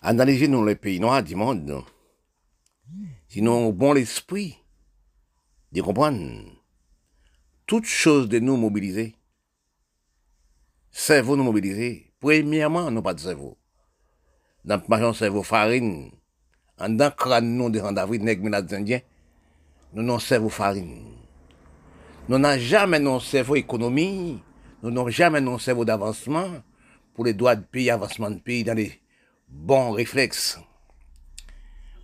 analyser nous les pays noirs du monde. Sinon, bon l'esprit de comprendre toutes choses de nous mobiliser. Cerveau nous mobiliser. Premièrement, nous pas de cerveau. Dans le cerveau farine. En dans crâne nous de Randavri, nèg indien. Nous n'avons cerveau farine. Nous n'avons jamais non cerveau économie. Nous n'avons jamais non cerveau d'avancement pour les droits de pays, avancement de pays dans les bons réflexes.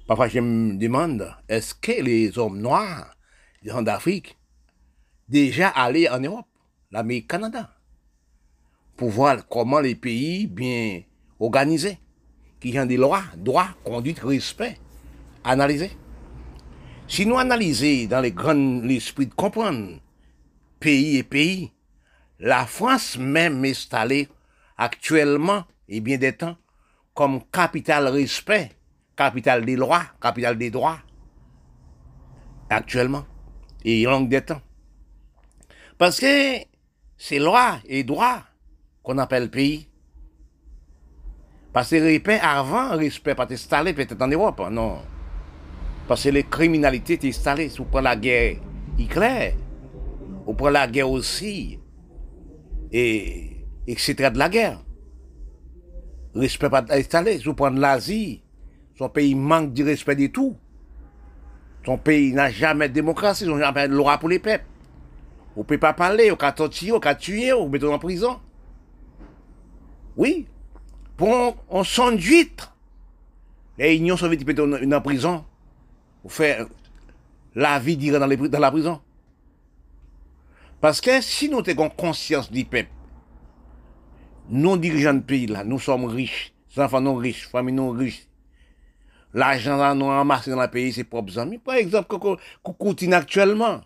Parfois, je me demande, est-ce que les hommes noirs d'Afrique déjà allés en Europe, l'Amérique, Canada, pour voir comment les pays bien organisés, qui ont des lois, droits, conduite, respect, analysés. Si nous analysons dans les grands l'esprit de comprendre pays et pays, la France même installée actuellement et bien des temps comme capital respect, capital des lois, capital des droits, actuellement, et longue des temps. Parce que c'est loi et droit qu'on appelle pays. Parce que respect avant, respect pas installé peut-être en Europe, non. Parce que les criminalités étaient installées, sous la guerre Hitler, ou pour la guerre aussi, et etc. de la guerre. Respect pas installé, sous prendre l'Asie, son pays manque du respect de tout. Son pays n'a jamais de démocratie, ils jamais de loi pour les peuples. On ne peut pas parler, on peut torturer, on peut tuer, on peut mettre en prison. Oui. Pour on, sonne d'huître. Les Unions soviétiques mettent en prison. Pour faire la vie dans, dans la prison. Parce que si nous avons conscience du peuple, nous dirigeants de pays là, nous sommes riches, les enfants nous riches, familles nous riches. L'argent là nous amassé dans le pays, c'est propres amis. Par exemple, Coutine actuellement.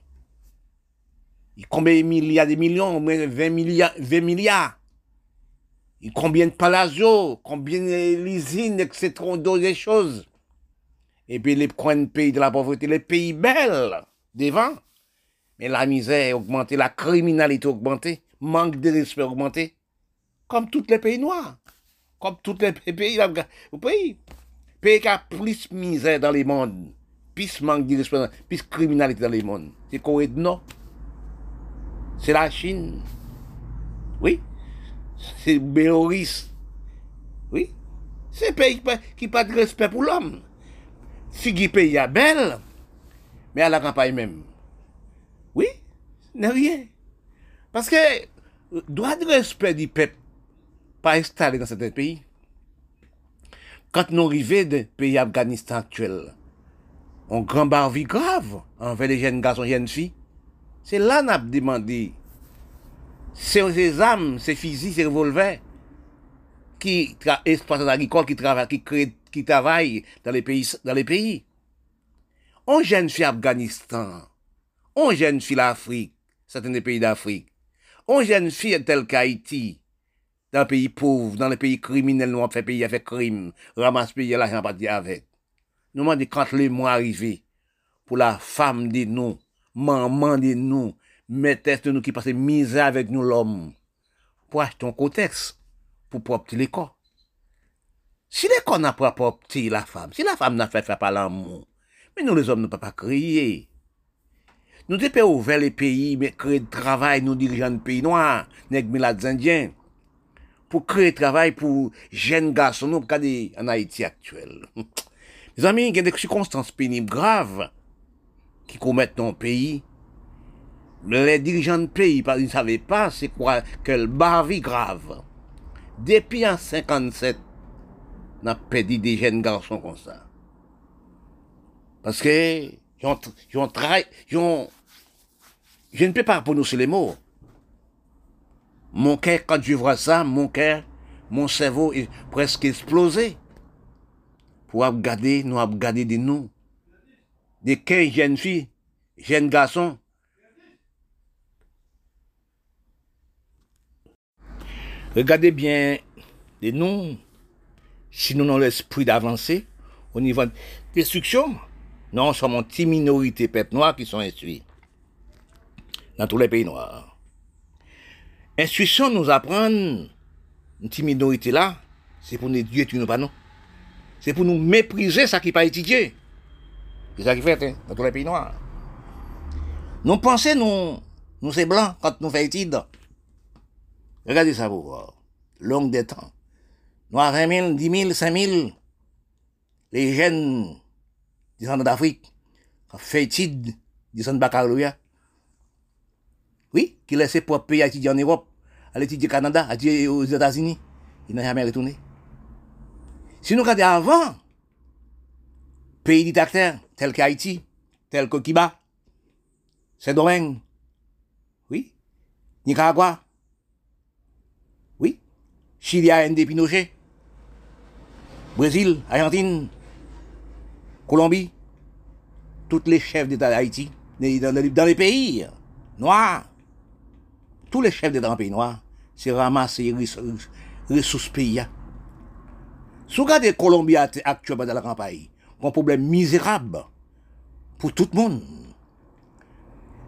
Combien de milliards, de millions, 20 milliards, 20 milliards. Combien de palazzo, combien de l'usine, etc., d'autres choses. Et puis les coins de pays de la pauvreté, les pays belles, devant. Mais la misère augmentée, la criminalité augmentée, manque de respect augmenté. Comme tous les pays noirs. Comme tous les pays, pays. Pays qui a plus misère dans le monde, plus manque de respect, plus criminalité dans le monde. C'est Corée du Nord c'est la Chine. Oui. C'est Béoris. Oui. C'est pays qui n'a pas de respect pour l'homme. Figu pays est belle, mais à la campagne même. Oui, n'est rien. Parce que droit de respect du peuple pas installé dans certains pays. Quand nous arrivons dans le pays Afghanistan actuel, on grand barvi grave envers les jeunes garçons et jeunes filles. C'est là qu'on a demandé. C'est ces âmes, ces fusils, ces revolvers qui travaillent, qui, dans les pays, dans les pays. On jeune fille Afghanistan, on jeune fille l'Afrique, certains pays d'Afrique, on jeune fille tel qu'Haïti, dans les pays pauvres, dans les pays criminels, nous avons fait pays avec crime, ramasse pays l'argent pas avec. Nous demandons quand le mois arrivé, pour la femme de nous, maman de nous, maîtresse de nous qui passe misère avec nous l'homme, pour acheter un contexte, pour propter les corps. Si les corps n'a pas propter la femme, si la femme n'a fait faire par l'amour, mais nous les hommes ne pouvons pas crier. Nous devons ouvrir les pays, mais créer du travail, nous dirigeants de pays noirs, les indiens, pour créer travail pour jeunes garçons, nous, en Haïti actuel. Les amis, il y a des circonstances pénibles graves qui commettent dans le pays, les dirigeants de pays, ils ne savaient pas c'est quoi que le barvi grave. Depuis en 57, on a perdu des jeunes garçons comme ça. Parce que, ils ont, travaillé, je ne peux pas prononcer les mots. Mon cœur, quand je vois ça, mon cœur, mon cerveau est presque explosé. Pour regarder, nous regarder de nous de 15 jeunes filles, jeunes garçons. Regardez bien de nous, si nous avons l'esprit d'avancer au niveau de destruction, nous sommes une petite minorité peuple noir qui sont instruits dans tous les pays noirs. Instruction nous apprend, une petite minorité là, c'est pour nous Dieu tu nous pas non? C'est pour nous mépriser ça qui pas étudié. C'est ça qui fait hein, dans tous les pays noirs. Nous pensons, nous, nous c'est blanc quand nous faisons études. Regardez ça pour voir. Longue des temps. Nous avons 20 000, 10 000, 5 000. Les jeunes descendants d'Afrique fait études, descendent baccalauréat. Oui, qui laissent pour pays étudier en Europe, aller étudier au Canada, étudier aux États-Unis? Il n'a jamais retourné. Si nous regardons avant, pays dictateurs tels qu'Haïti, tels que Cuba, Saint-Domingue, oui, Nicaragua, oui, Chili a des Pinochet, Brésil, Argentine, Colombie, tous les chefs d'État d'Haïti, dans les pays noirs, tous les chefs d'État dans pays noirs, c'est ramasser les ressources pays. Si vous regardez Colombie actuellement dans la campagne, un problème misérable pour tout le monde.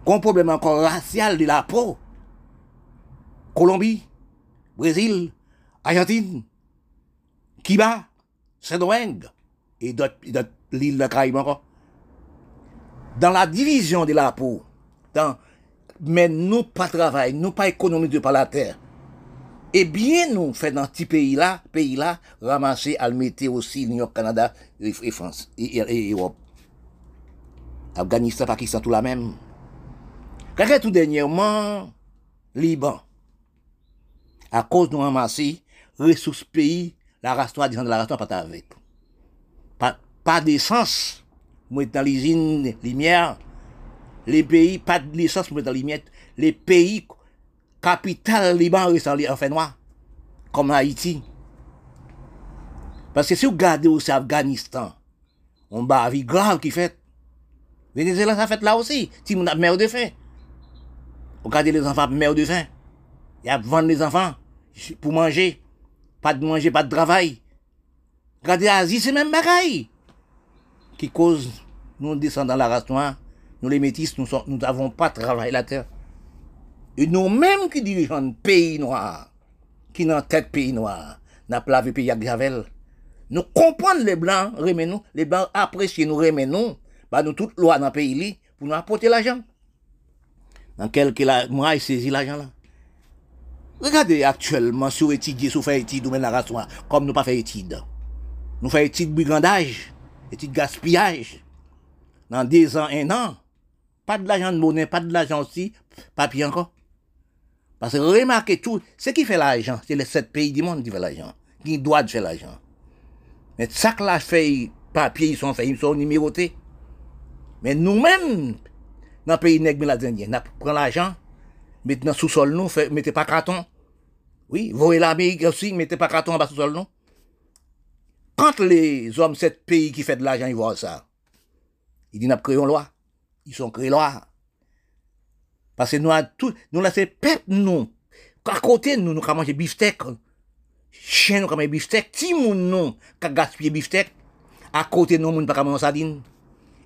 Un problème encore racial de la peau. Colombie, Brésil, Argentine, Cuba, Saint-Domingue et d'autres l'île de Caraïbes encore. Dans la division de la peau, dans, mais nous pas travail, nous pas économiser par la terre, et bien nous fait dans ce pays-là, pays-là, ramasser à le mettre aussi New York, Canada et France et, Europe. Afghanistan, Pakistan, tout la même. Quand tout dernièrement, Liban. À cause de nous ramasser ressources pays, la race de la race noire, pas avec. Pas, pas d'essence, moi dans l'usine lumière, les pays, pas de licence, moi dans lumière, les pays capitale Liban en fait noir, comme Haïti. Parce que si vous regardez aussi Afghanistan, on une vie grave qui fait. Venezuela, ça fait là aussi. Si on a mère de faim. Regardez les enfants mère de faim. Il y a vendre les enfants pour manger. Pas de manger, pas de travail. Regardez l'Asie, c'est même bagaille. Qui cause, nous descendons dans la race noire, nous les métis, nous n'avons pas travaillé la terre. Et nous-mêmes qui dirigeons le pays noir, qui dans tête pays noir, n'a pas lavé pays avec Javel. Nous comprenons les blancs, nous, les blancs apprécient nous, nous, bah nous toute loi dans le pays pour nous apporter l'argent. Dans quelques mois, il saisit l'argent là. Regardez actuellement, étudiez, si vous faites études, vous la comme nous pas fait études. Nous faisons études brigandage, études gaspillage. Dans deux ans, un an, pas de l'argent de monnaie, pas de l'argent aussi, papier encore. Parce que remarquez tout, ce qui fait l'argent, c'est les sept pays du monde qui fait l'argent, qui doivent faire l'argent. Mais chaque là fait papier, ils sont faits, ils sont numérotés. Mais nous-mêmes, dans le pays nègre indien, nous prenons l'argent, le sous-sol, nous, mettez pas carton. Oui, voyez l'Amérique aussi, mettez pas carton en bas sous-sol, nous. Quand les hommes, sept pays qui font de l'argent, ils voient ça, ils disent, nous créons une loi. Ils sont créés loi. Parce que nous, tout, nous laissons peuple, nous. À côté, nous, nous avons mangé beefsteak. Chien, nous avons mangé beefsteak. Ti moun, nous, qui gaspillé beefsteak. À côté, nous, nous, pas manger sardine.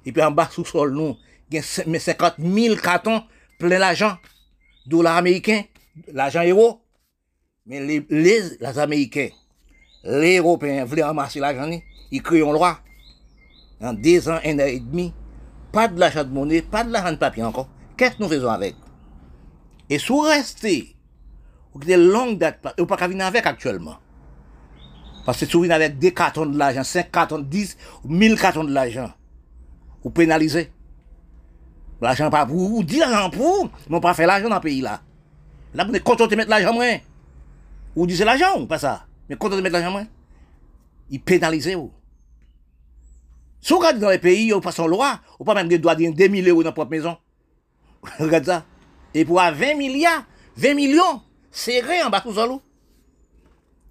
Et puis en bas, sous sol, nous, il y a 50 000 cartons plein d'argent. Dollars américains, l'argent euro. Mais les, les, Américains, les Européens voulaient ramasser l'argent, ils créent une loi. En deux ans, un an et demi, pas de l'achat de monnaie, pas de l'argent de papier encore. Qu'est-ce que nous faisons avec? Et si vous restez, vous avez longue date, vous pas venir avec actuellement. Parce que si vous venez avec des cartons de l'argent, 5 cartons, 10, 1000 cartons de l'argent, vous pénalisez. L'argent pas pour vous, dit l'argent pour vous, mais pas faire l'argent dans le pays là. Là, vous êtes content de mettre l'argent moins. Vous dites l'argent pas ça? Mais content de mettre l'argent moins. Ils pénalisent vous. Si vous regardez dans les pays, vous passez en loi, vous pas même des droits de 2 000 euros dans votre propre maison. Regarde ça. Et pour 20 milliards, 20 millions, serrés en bas tout seul.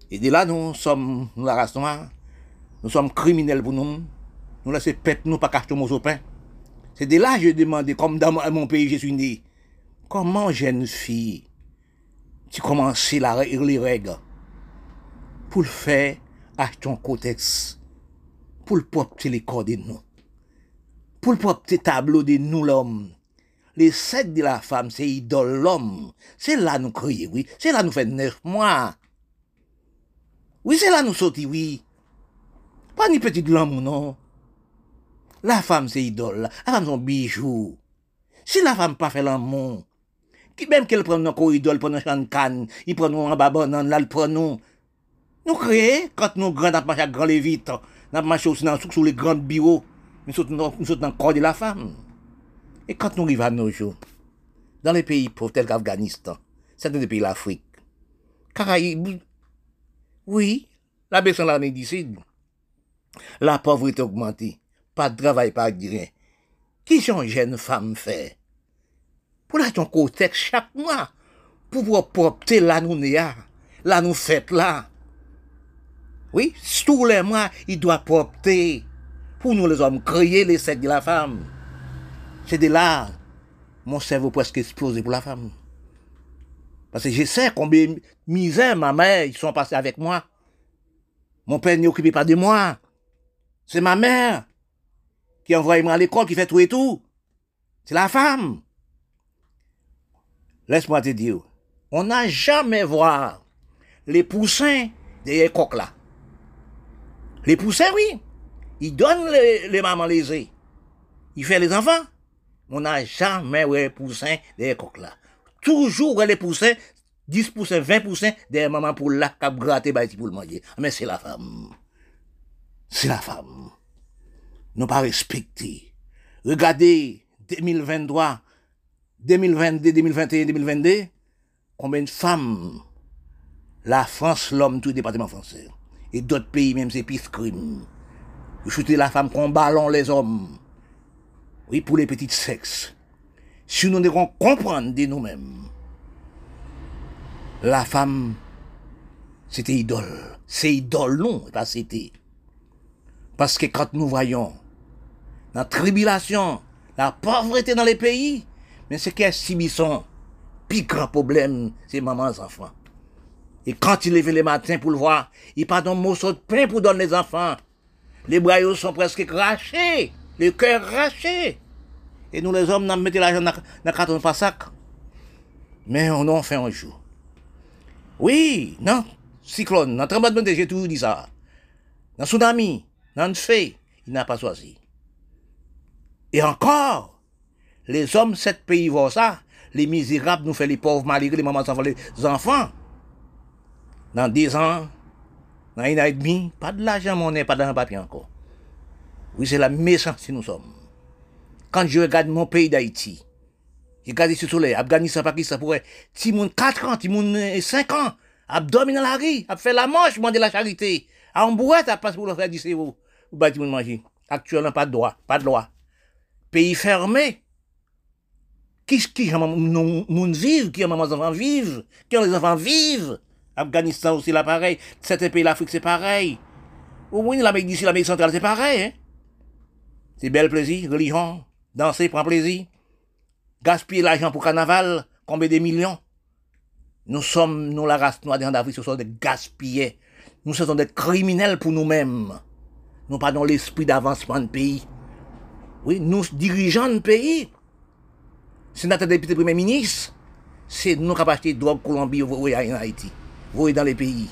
Et de là, nous sommes, nous la nous sommes criminels pour nous. Nous laissons peuple, nous pas cacher au pain. C'est de là que je demande, comme dans mon pays, je suis né, comment jeune fille, tu commences la, les règles pour le faire, un pour le les corps de nous, pour le porter tableau de nous l'homme, les sept de la femme, c'est idole l'homme. C'est là nous crions, oui. C'est là nous fait neuf mois. Oui, c'est là nous sortis, oui. Pas ni petit l'amour, non. La femme, c'est idole. La femme, c'est bijou. Si la femme pas fait l'amour, qui même qu'elle prend nos idole pour nous chanter canne, il prend nous en babon, là, il prend nous. Nous créons, quand nous grands, nous marchons à grand nous marchons aussi dans, sous les grands bureaux, nous sommes dans le corps de la femme. Et quand nous arrivons à nos jours, dans les pays pauvres tels qu'Afghanistan, certains des pays de l'Afrique, Caraïbes, oui, la baisse en l'année d'ici, la pauvreté augmentée, pas de travail, pas de rien. Qui sont jeune femme fait? Pour la ton côté chaque mois, pour pouvoir porter la nous la nous fête là. Oui, tous les mois, il doit porter pour nous les hommes créer les secs de la femme. C'est de là, mon cerveau presque explosé pour la femme. Parce que je sais combien de misère ma mère, ils sont passés avec moi. Mon père n'est occupé pas de moi. C'est ma mère qui envoie moi à l'école, qui fait tout et tout. C'est la femme. Laisse-moi te dire, on n'a jamais voir les poussins des coques là. Les poussins, oui. Ils donnent les, les mamans lésées. Ils font les enfants. On n'a jamais les poussins des coques là. Toujours les poussins, 10%, 20% des mamans pour la cap gratter pour le manger. Mais c'est la femme. C'est la femme. Nous pas respecté. Regardez 2023, 2022, 2021, 2022, combien de femmes? La France, l'homme, tout le département français. Et d'autres pays, même, c'est pire crime. Vous shootez la femme qu'on les hommes. Oui, pour les petits sexes. Si nous devons comprendre de nous-mêmes, la femme, c'était idole. C'est idole, non, pas c'était. Parce que quand nous voyons la tribulation, la pauvreté dans les pays, mais ce qui est subissant, plus grand problème, c'est maman enfants. Et quand il lève le matin pour le voir, il pas un morceau de pain pour donner les enfants. Les bras sont presque crachés, le cœur raché. Et nous les hommes, nous mettons l'argent dans le carton pas sac. Mais on en fait un jour. Oui, non, cyclone, dans tremblement de j'ai toujours dit ça. Dans tsunami, dans le fait, il n'a pas choisi. Et encore, les hommes, sept pays voient ça, les misérables nous font les pauvres malgré les mamans les enfants. Dans dix ans, dans une année et demie, pas de l'argent, pas dans papier encore. Oui, c'est la méchance que nous sommes. Quand je regarde mon pays d'Haïti, je regarde le soleil, Afghanistan, Pakistan, pourrait, si mon 4 ans, si mon 5 ans, a dormi dans la rue, a fait la manche, de la charité, en boîte, a passé pour le faire du cerveau, ou bâtiment manger. Actuellement, pas de droit, pas de loi. Pays fermé. Qui, qui, moun qui, enfants vivent, qui les enfants vivent. Afghanistan aussi, là, pareil. Certains pays l'Afrique, c'est pareil. Moins, l'Amérique d'ici, l'Amérique centrale, c'est pareil, hein. C'est bel plaisir, religion, danser, prendre plaisir. Gaspiller l'argent pour carnaval, combien de millions? Nous sommes, nous, la race noire d'Afrique, ce sont des gaspillés. Nous sommes des criminels pour nous-mêmes. Nous pas dans l'esprit d'avancement de pays. Oui, nous, dirigeants de pays. C'est notre député premier ministre. C'est nous qui avons acheté drogue Colombie, en Haïti. Voyez dans les pays.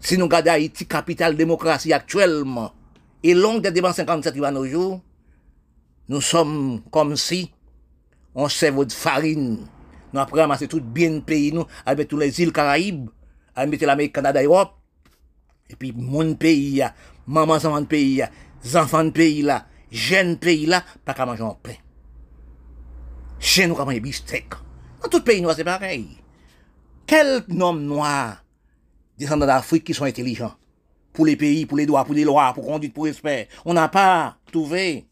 Si nous regardons Haïti, capitale démocratie actuellement, et longue des débats 57 qui va nos jours, nous sommes comme si on servait de farine. Nous avons ramassé tout bien pays, nous, avec toutes les îles Caraïbes, avec l'Amérique, Canada, Europe. Et puis, mon pays, maman, enfants de pays, enfants de pays là, jeunes pays là, pas qu'à manger en pain. Chez nous, qu'à manger bistec. Dans tout pays noir, c'est pareil. Quel homme noir, descendants d'Afrique, qui sont intelligents? Pour les pays, pour les droits, pour les lois, pour conduite, pour respect. On n'a pas trouvé.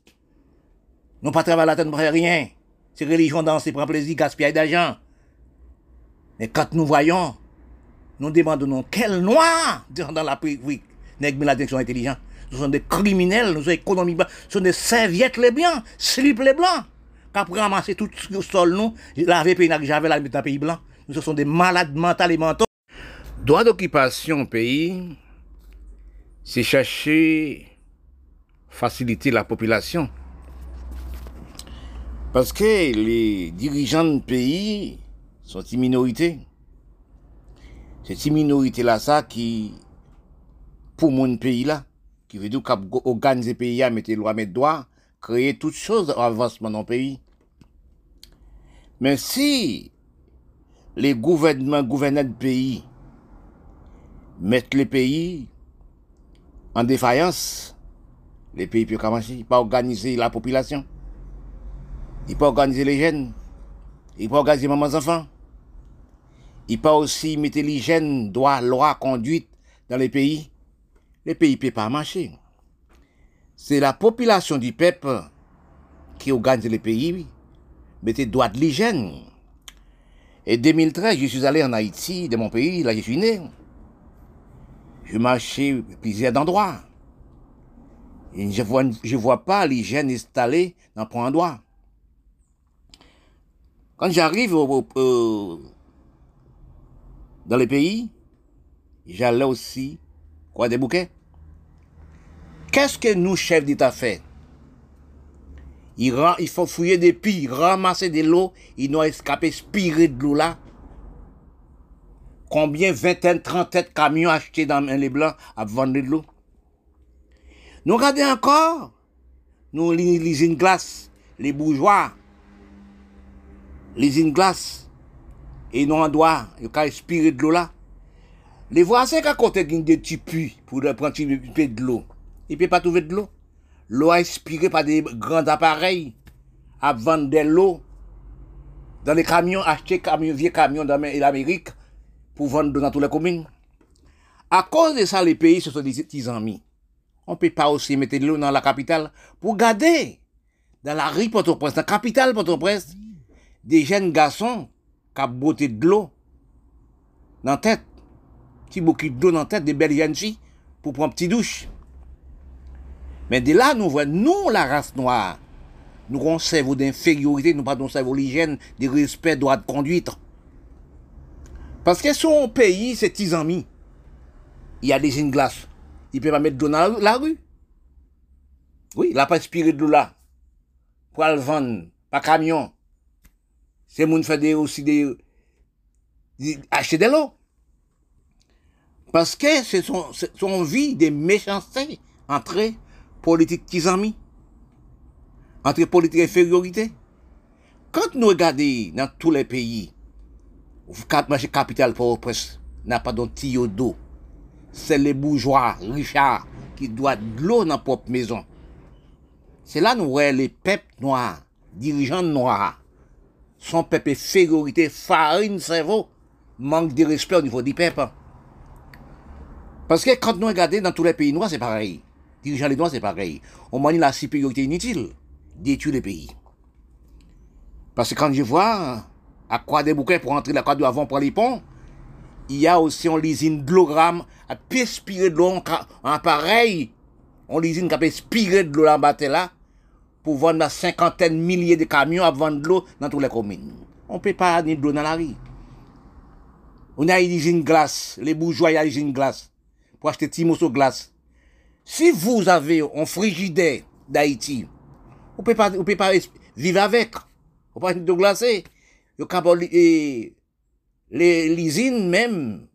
Nous pas travaillé la tête rien. C'est religion dans ses propres plaisirs, gaspillage d'argent. Mais quand nous voyons, nous demandons quel noir dans la Afrique n'est la direction intelligente. Nous sommes des criminels, nous sommes économiques, nous sommes des serviettes les blancs, slip les blancs. Qu'après ramasser tout le sol, nous, laver pays j'avais là, mettre dans pays blanc. Nous sommes des malades mentaux et mentaux. Droit d'occupation au pays, c'est chercher faciliter la population. Parce que les dirigeants de pays sont une minorité. C'est une minorité là, ça, qui, pour mon pays là, qui veut dire qu'organiser le pays, mettre loi, mettre droit, créer toutes choses avancement dans le pays. Mais si les gouvernements, gouvernants du pays mettent le pays en défaillance, les pays peuvent commencer, pas organiser la population. Il peut organiser les jeunes. Il peut organiser les mamans enfants. Il peut aussi mettre l'hygiène, droit, loi, conduite dans les pays. Les pays ne peuvent pas marcher. C'est la population du peuple qui organise les pays, mettez droit de l'hygiène. Et 2013, je suis allé en Haïti, de mon pays, là je suis né. Je marchais plusieurs endroits. Et je vois, je vois pas l'hygiène installée dans un endroit. Quand j'arrive dans les pays, j'allais aussi quoi des bouquets. Qu'est-ce que nous, chefs d'État, fait? Il, faut fouiller des puits, ramasser de l'eau, ils n'ont escapé, spirer de l'eau là. Combien vingtaine, trentaine de camions achetés dans les blancs à vendre de l'eau? Nous regardons encore, nous une glace, les bourgeois, les une glace, et nous en doit, ils ont inspiré de l'eau là. Les voisins qui ont côté des petits puits pour prendre de l'eau, ils ne peuvent pas trouver de l'eau. L'eau inspirée par des grands appareils à vendre de l'eau dans les camions, acheter camions, vieux camions d'Amérique pour vendre dans toutes les communes. À cause de ça, les pays se sont des amis. On ne peut pas aussi mettre de l'eau dans la capitale pour garder dans la rue Port-au-Prince, dans la capitale Port-au-Prince, des jeunes garçons qui ont de l'eau dans la tête. Qui beaucoup d'eau dans la tête, des belles jeunes pour prendre une petite douche. Mais de là, nous voyons, nous, la race noire, nous avons un cerveau d'infériorité, nous pas un cerveau d'hygiène, de respect, droit de conduite. Parce que son c'est 10 amis. Il y a des ne peut pas mettre de l'eau dans la rue. Oui, pas inspiré de l'eau là. Pour le vendre, pas camion. C'est moun aussi des, acheter de l'eau. Parce que c'est son, son vie de méchanceté entre politique qui amis, entre politique infériorité? Quand nous regardons dans tous les pays, quatre marchés capital pour presse n'a pas tuyau d'eau. C'est les bourgeois, Richard, qui doivent de l'eau dans leur propre maison. C'est là nous voyons les peuples noirs, dirigeants noirs, son peuple infériorité, farine, cerveau, manque de respect au niveau du peuple. Parce que quand nous regardons dans tous les pays noirs, c'est pareil. Dirigeant les droits, c'est pareil. On manie la supériorité inutile, détruire le pays. Parce que quand je vois à quoi des bouquets pour entrer la croix de avant pour les ponts, il y a aussi on lisine de à perspirer de l'eau en appareil. On lisine qui a perspirer de l'eau en bas là pour vendre la cinquantaine milliers de camions à vendre de l'eau dans toutes les communes. On ne peut pas ni de l'eau dans la rue. On a une glace, les bourgeois, il y a une glace pour acheter de glace. Si vous avez un frigidaire d'Haïti, vous ne pouvez pas, vous pouvez pas vivre avec. Vous pouvez pas de glacer. Les usines même,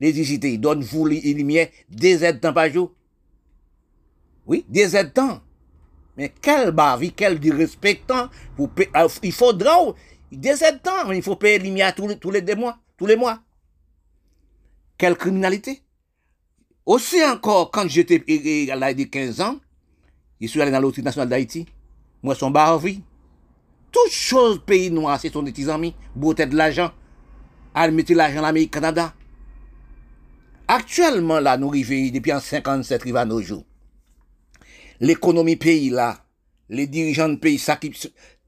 les usines donnent vous les lumières des aides temps par jour. Oui, des aides temps. Mais quel bavi, quel disrespectant. Vous euh, il faudra des aides temps. Il faut payer les lumières tous les, tous les deux mois. Tous les mois. Quelle criminalité. Aussi encore, quand j'étais à l'âge de 15 ans, je suis allé dans l'autorité nationale d'Haïti. Moi, son barvi. Toutes choses pays noirs, c'est son des petits amis. Beauté de l'argent. À mettre l'argent en l'Amérique, Canada. Actuellement, là, nous arrivons depuis en 57, arrivons à nos jours. L'économie pays, là, les dirigeants de pays, ça qui,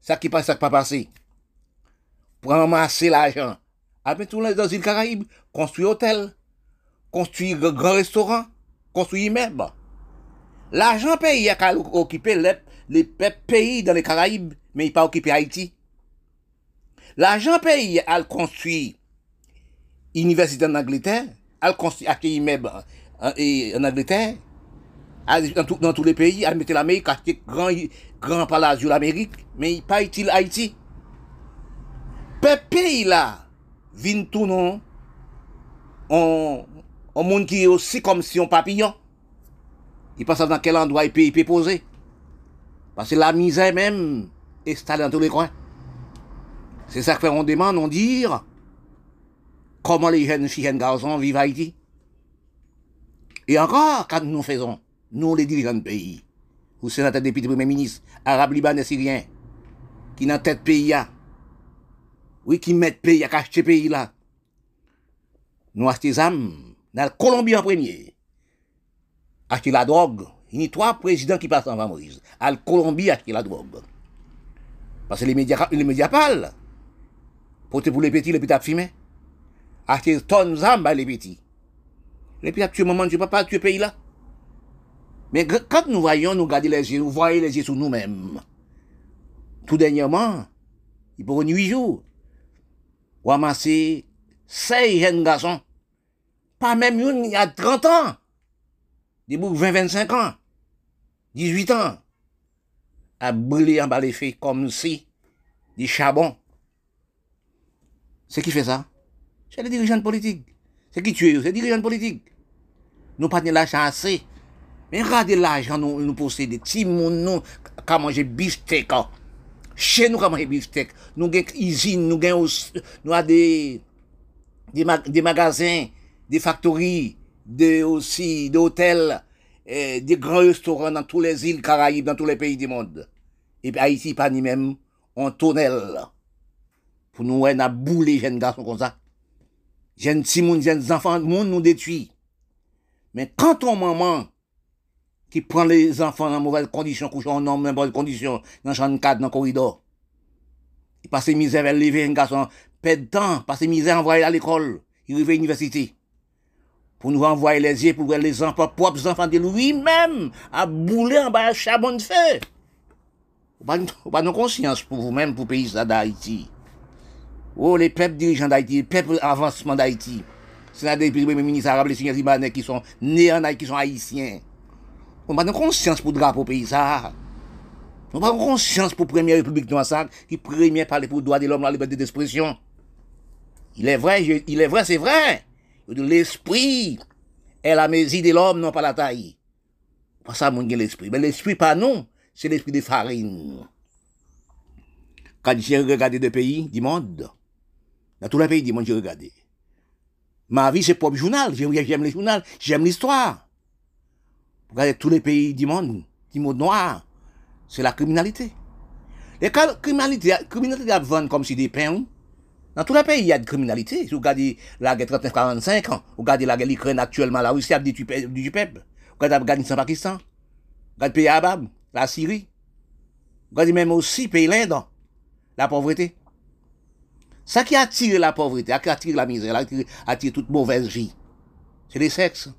ça qui passe, ça qui pas passé. Pour ramasser l'argent. Après tout, dans les îles Caraïbes, construire hôtel, construire un grand restaurant, construire immeuble. L'argent payé a occupé les, pays dans les Caraïbes, mais il pas occupé Haïti. L'argent payé a construit université en Angleterre, a construit immeuble en, Angleterre, dans, tous les pays, a mis l'Amérique, acheté grand, grand palace de l'Amérique, mais il pas utile Haïti. Pe pays là, vin tout non, on, un monde qui est aussi comme si un papillon. il pense dans quel endroit il peut, poser? Parce que la misère même est installée dans tous les coins. C'est ça que on demande, on dit comment les jeunes filles et garçons vivent à Haïti. Et encore, quand nous faisons, nous les dirigeants de pays, ou sénateurs, députés, premiers ministres, arabes, libanais, syriens, qui dans tête pays là, oui, qui mettent pays à acheter pays là, nous achetons des âmes, dans la Colombie en premier, acheter la drogue, il y a trois présidents qui passent en Moïse, à la Colombie acheter la drogue. Parce que les médias, les médias parlent. Pour pour les petits, les petits fumer. Acheter tonnes d'armes les petits. Les petits tuer maman, tu pas tuer pays là. Mais quand nous voyons, nous garder les yeux, nous voyons les yeux sur nous-mêmes. Tout dernièrement, il pour huit jours, ou amasser 16 jeunes garçons. Pas même une, il y a 30 ans. Des boucs 20, 25 ans. 18 ans. À brûler en bas les filles comme si, des charbons. C'est qui fait ça? C'est les dirigeants politiques. C'est qui tue, c'est les dirigeants politiques. Nous pas de l'argent assez. Mais regardez l'argent nous, nous possédons. Si nous, qu'à manger beefsteak. Hein. Chez nous, qu'à manger beefsteak. Nous avons des usines, nous avons nous des, des, des, magasins, des factories, des, aussi, des hôtels, des grands restaurants dans toutes les îles Caraïbes, dans tous les pays du monde. Et puis Haïti, pas ni même, en tonnel. Pour nous, on a boulé jeunes garçons comme ça. Jeunes petits jeunes enfants, le monde nous détruit. Mais quand ton maman, qui prend les enfants dans mauvaises conditions, couchant en dans bonnes conditions, dans de cadre, dans le corridor, il passe misère à lever un garçon, perd de temps, passe misère à envoyer à l'école, il arrive à l'université. Pour nous envoyer les yeux, pour les enfants, propres enfants de lui-même, à bouler en bas à charbon de feu. Vous pas de conscience pour vous-même, pour le pays d'Haïti. Oh, les peuples dirigeants d'Haïti, les peuples avancement d'Haïti. Là des premiers ministres arabes, les seigneurs libanais qui sont nés en Haïti, qui sont haïtiens. On n'a pas de conscience pour le drapeau pays, ça. On n'a pas de conscience pour la première république noire, ça, qui premier parler pour le droit de l'homme, la liberté d'expression. Il est vrai, il est vrai, c'est vrai. L'esprit est la mesure de l'homme, non pas la taille. Pas ça, mon l'esprit. Mais l'esprit, pas nous, c'est l'esprit de farine. Quand j'ai regardé des pays du monde, dans tous les pays du monde, j'ai regardé. Ma vie, c'est le journal. J'aime les journaux, j'aime l'histoire. Regardez tous les pays du monde, du monde noir, c'est la criminalité. Les criminalité, criminalité vendre comme si des pains. Dans tous les pays, il y a de criminalité. Si vous regardez la guerre 39-45, vous regardez la guerre l'Ukraine actuellement, la Russie a du peuple. Vous regardez l'Afghanistan, Pakistan. Vous regardez le pays arabe, la Syrie. Vous regardez même aussi le pays l'Inde, la pauvreté. Ça qui attire la pauvreté, qui attire la misère, qui attire toute mauvaise vie, c'est les sexes.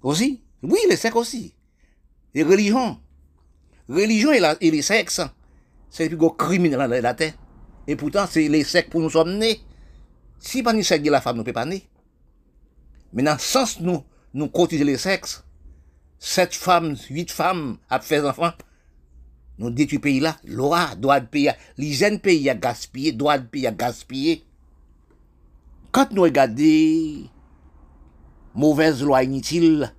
Aussi. Oui, les sexes aussi. Les religions. Religion et, la, et les sexes, c'est le plus gros crime dans la terre. Et pourtant, c'est les sexes pour nous sommes nés. Si pas nous de la femme, nous ne pas naître. Mais dans le sens nous, nous cotiser les sexes, sept femmes, huit femmes à faire enfants, nous détruisons pays là, loi, droit de pays, l'hygiène pays à pays à gaspiller. Quand nous regardons mauvaise loi inutile,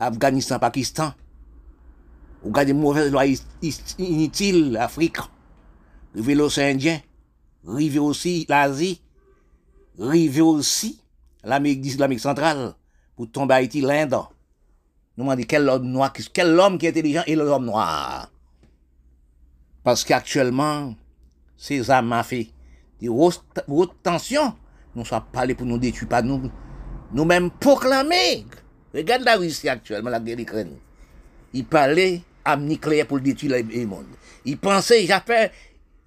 Afghanistan, Pakistan, ou regardez mauvaise loi inutile, Afrique, rive l'océan Indien, rive aussi l'Asie, rive aussi l'Amérique centrale, pour tomber à Haïti, l'Inde. Nous demandons quel homme noir, quel homme qui est intelligent et l'homme noir. Parce qu'actuellement, ces âmes fait des hautes, tensions. Nous sommes parlés pour nous détruire, pas nous. Nous-mêmes proclamer. Regarde la Russie actuellement, la guerre d'Ukraine. Ils parlaient à nucléaire pour détruire le monde. Ils pensaient, j'ai fait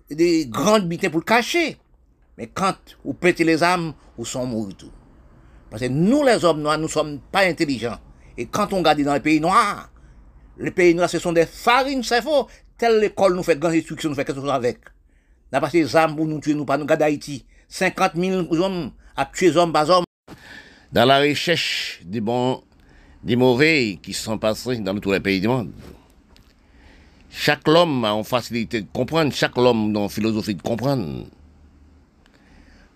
des grandes butins pour le cacher. Mais quand vous pétez les âmes, vous sont morts tout. Parce que nous, les hommes noirs, nous ne sommes pas intelligents. Et quand on regarde dans les pays noirs, les pays noirs, ce sont des farines, c'est faux telle école nous fait grande instruction, nous fait quelque chose avec. N'a pas ces armes pour nous tuer, nous pas nous garder Haïti. 50 000 hommes à tuer hommes par hommes. Dans la recherche des bons, des mauvais qui sont passés dans tous les pays du monde. Chaque homme a une facilité de comprendre, chaque homme a une philosophie de comprendre.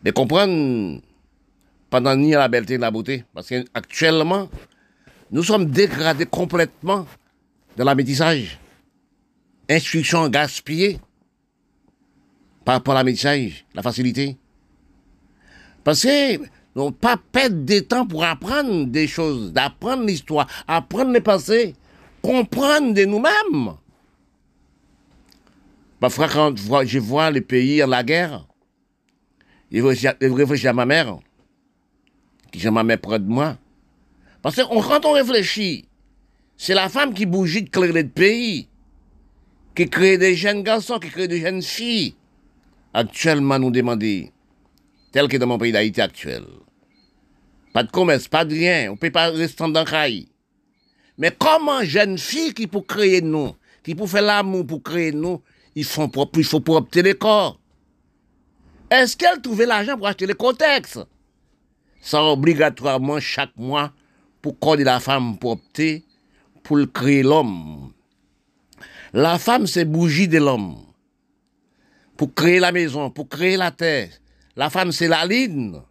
De comprendre pendant ni la belleté ni la beauté. Parce qu'actuellement, Nous sommes dégradés complètement de la métissage. Instruction gaspillée par rapport à la métissage, la facilité. Parce que nous pas perdre des temps pour apprendre des choses, d'apprendre l'histoire, apprendre les passés, comprendre de nous-mêmes. Parfois, quand je vois les pays en la guerre, je réfléchis à ma mère, qui j'ai ma mère près de moi. Parce que quand on réfléchit, c'est la femme qui bouge de créer le pays, qui crée des jeunes garçons, qui crée des jeunes filles. Actuellement, nous demandons, tel que dans mon pays d'Haïti actuel. Pas de commerce, pas de rien, on ne peut pas rester dans le Mais comment jeunes filles qui pour créer nous, qui pour faire l'amour pour créer nous, il faut pour opter les corps. Est-ce qu'elles trouvaient l'argent pour acheter les contextes Sans obligatoirement chaque mois pour de la femme pour opter pour créer l'homme. La femme, c'est bougie de l'homme. Pour créer la maison, pour créer la terre. La femme, c'est la ligne.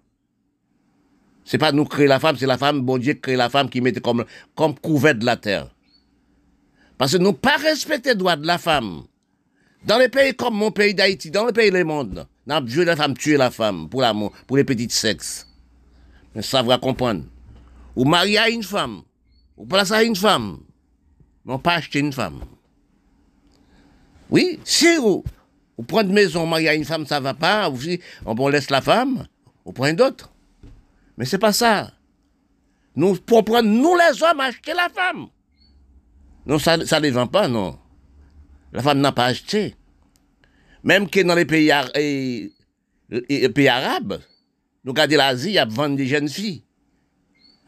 C'est pas nous créer la femme, c'est la femme, bon Dieu crée la femme qui mettait comme, comme couvert de la terre. Parce que nous pas respecter les droits de la femme. Dans les pays comme mon pays d'Haïti, dans les pays du monde, nous avons la femme, tuer la femme pour l'amour, pour les petits sexes. Mais ça va comprendre. Ou marier à une femme, ou placer à une femme, mais pas acheter une femme. Oui, si vous, vous prenez une maison, marier à une femme, ça va pas, vous, on laisse la femme, on prend d'autres. Mais c'est pas ça. Nous, pour prendre, nous les hommes, acheter la femme. Non, ça ne les vend pas, non. La femme n'a pas acheté. Même que dans les pays, arabes, nous regardons l'Asie, il y a vendre des jeunes filles.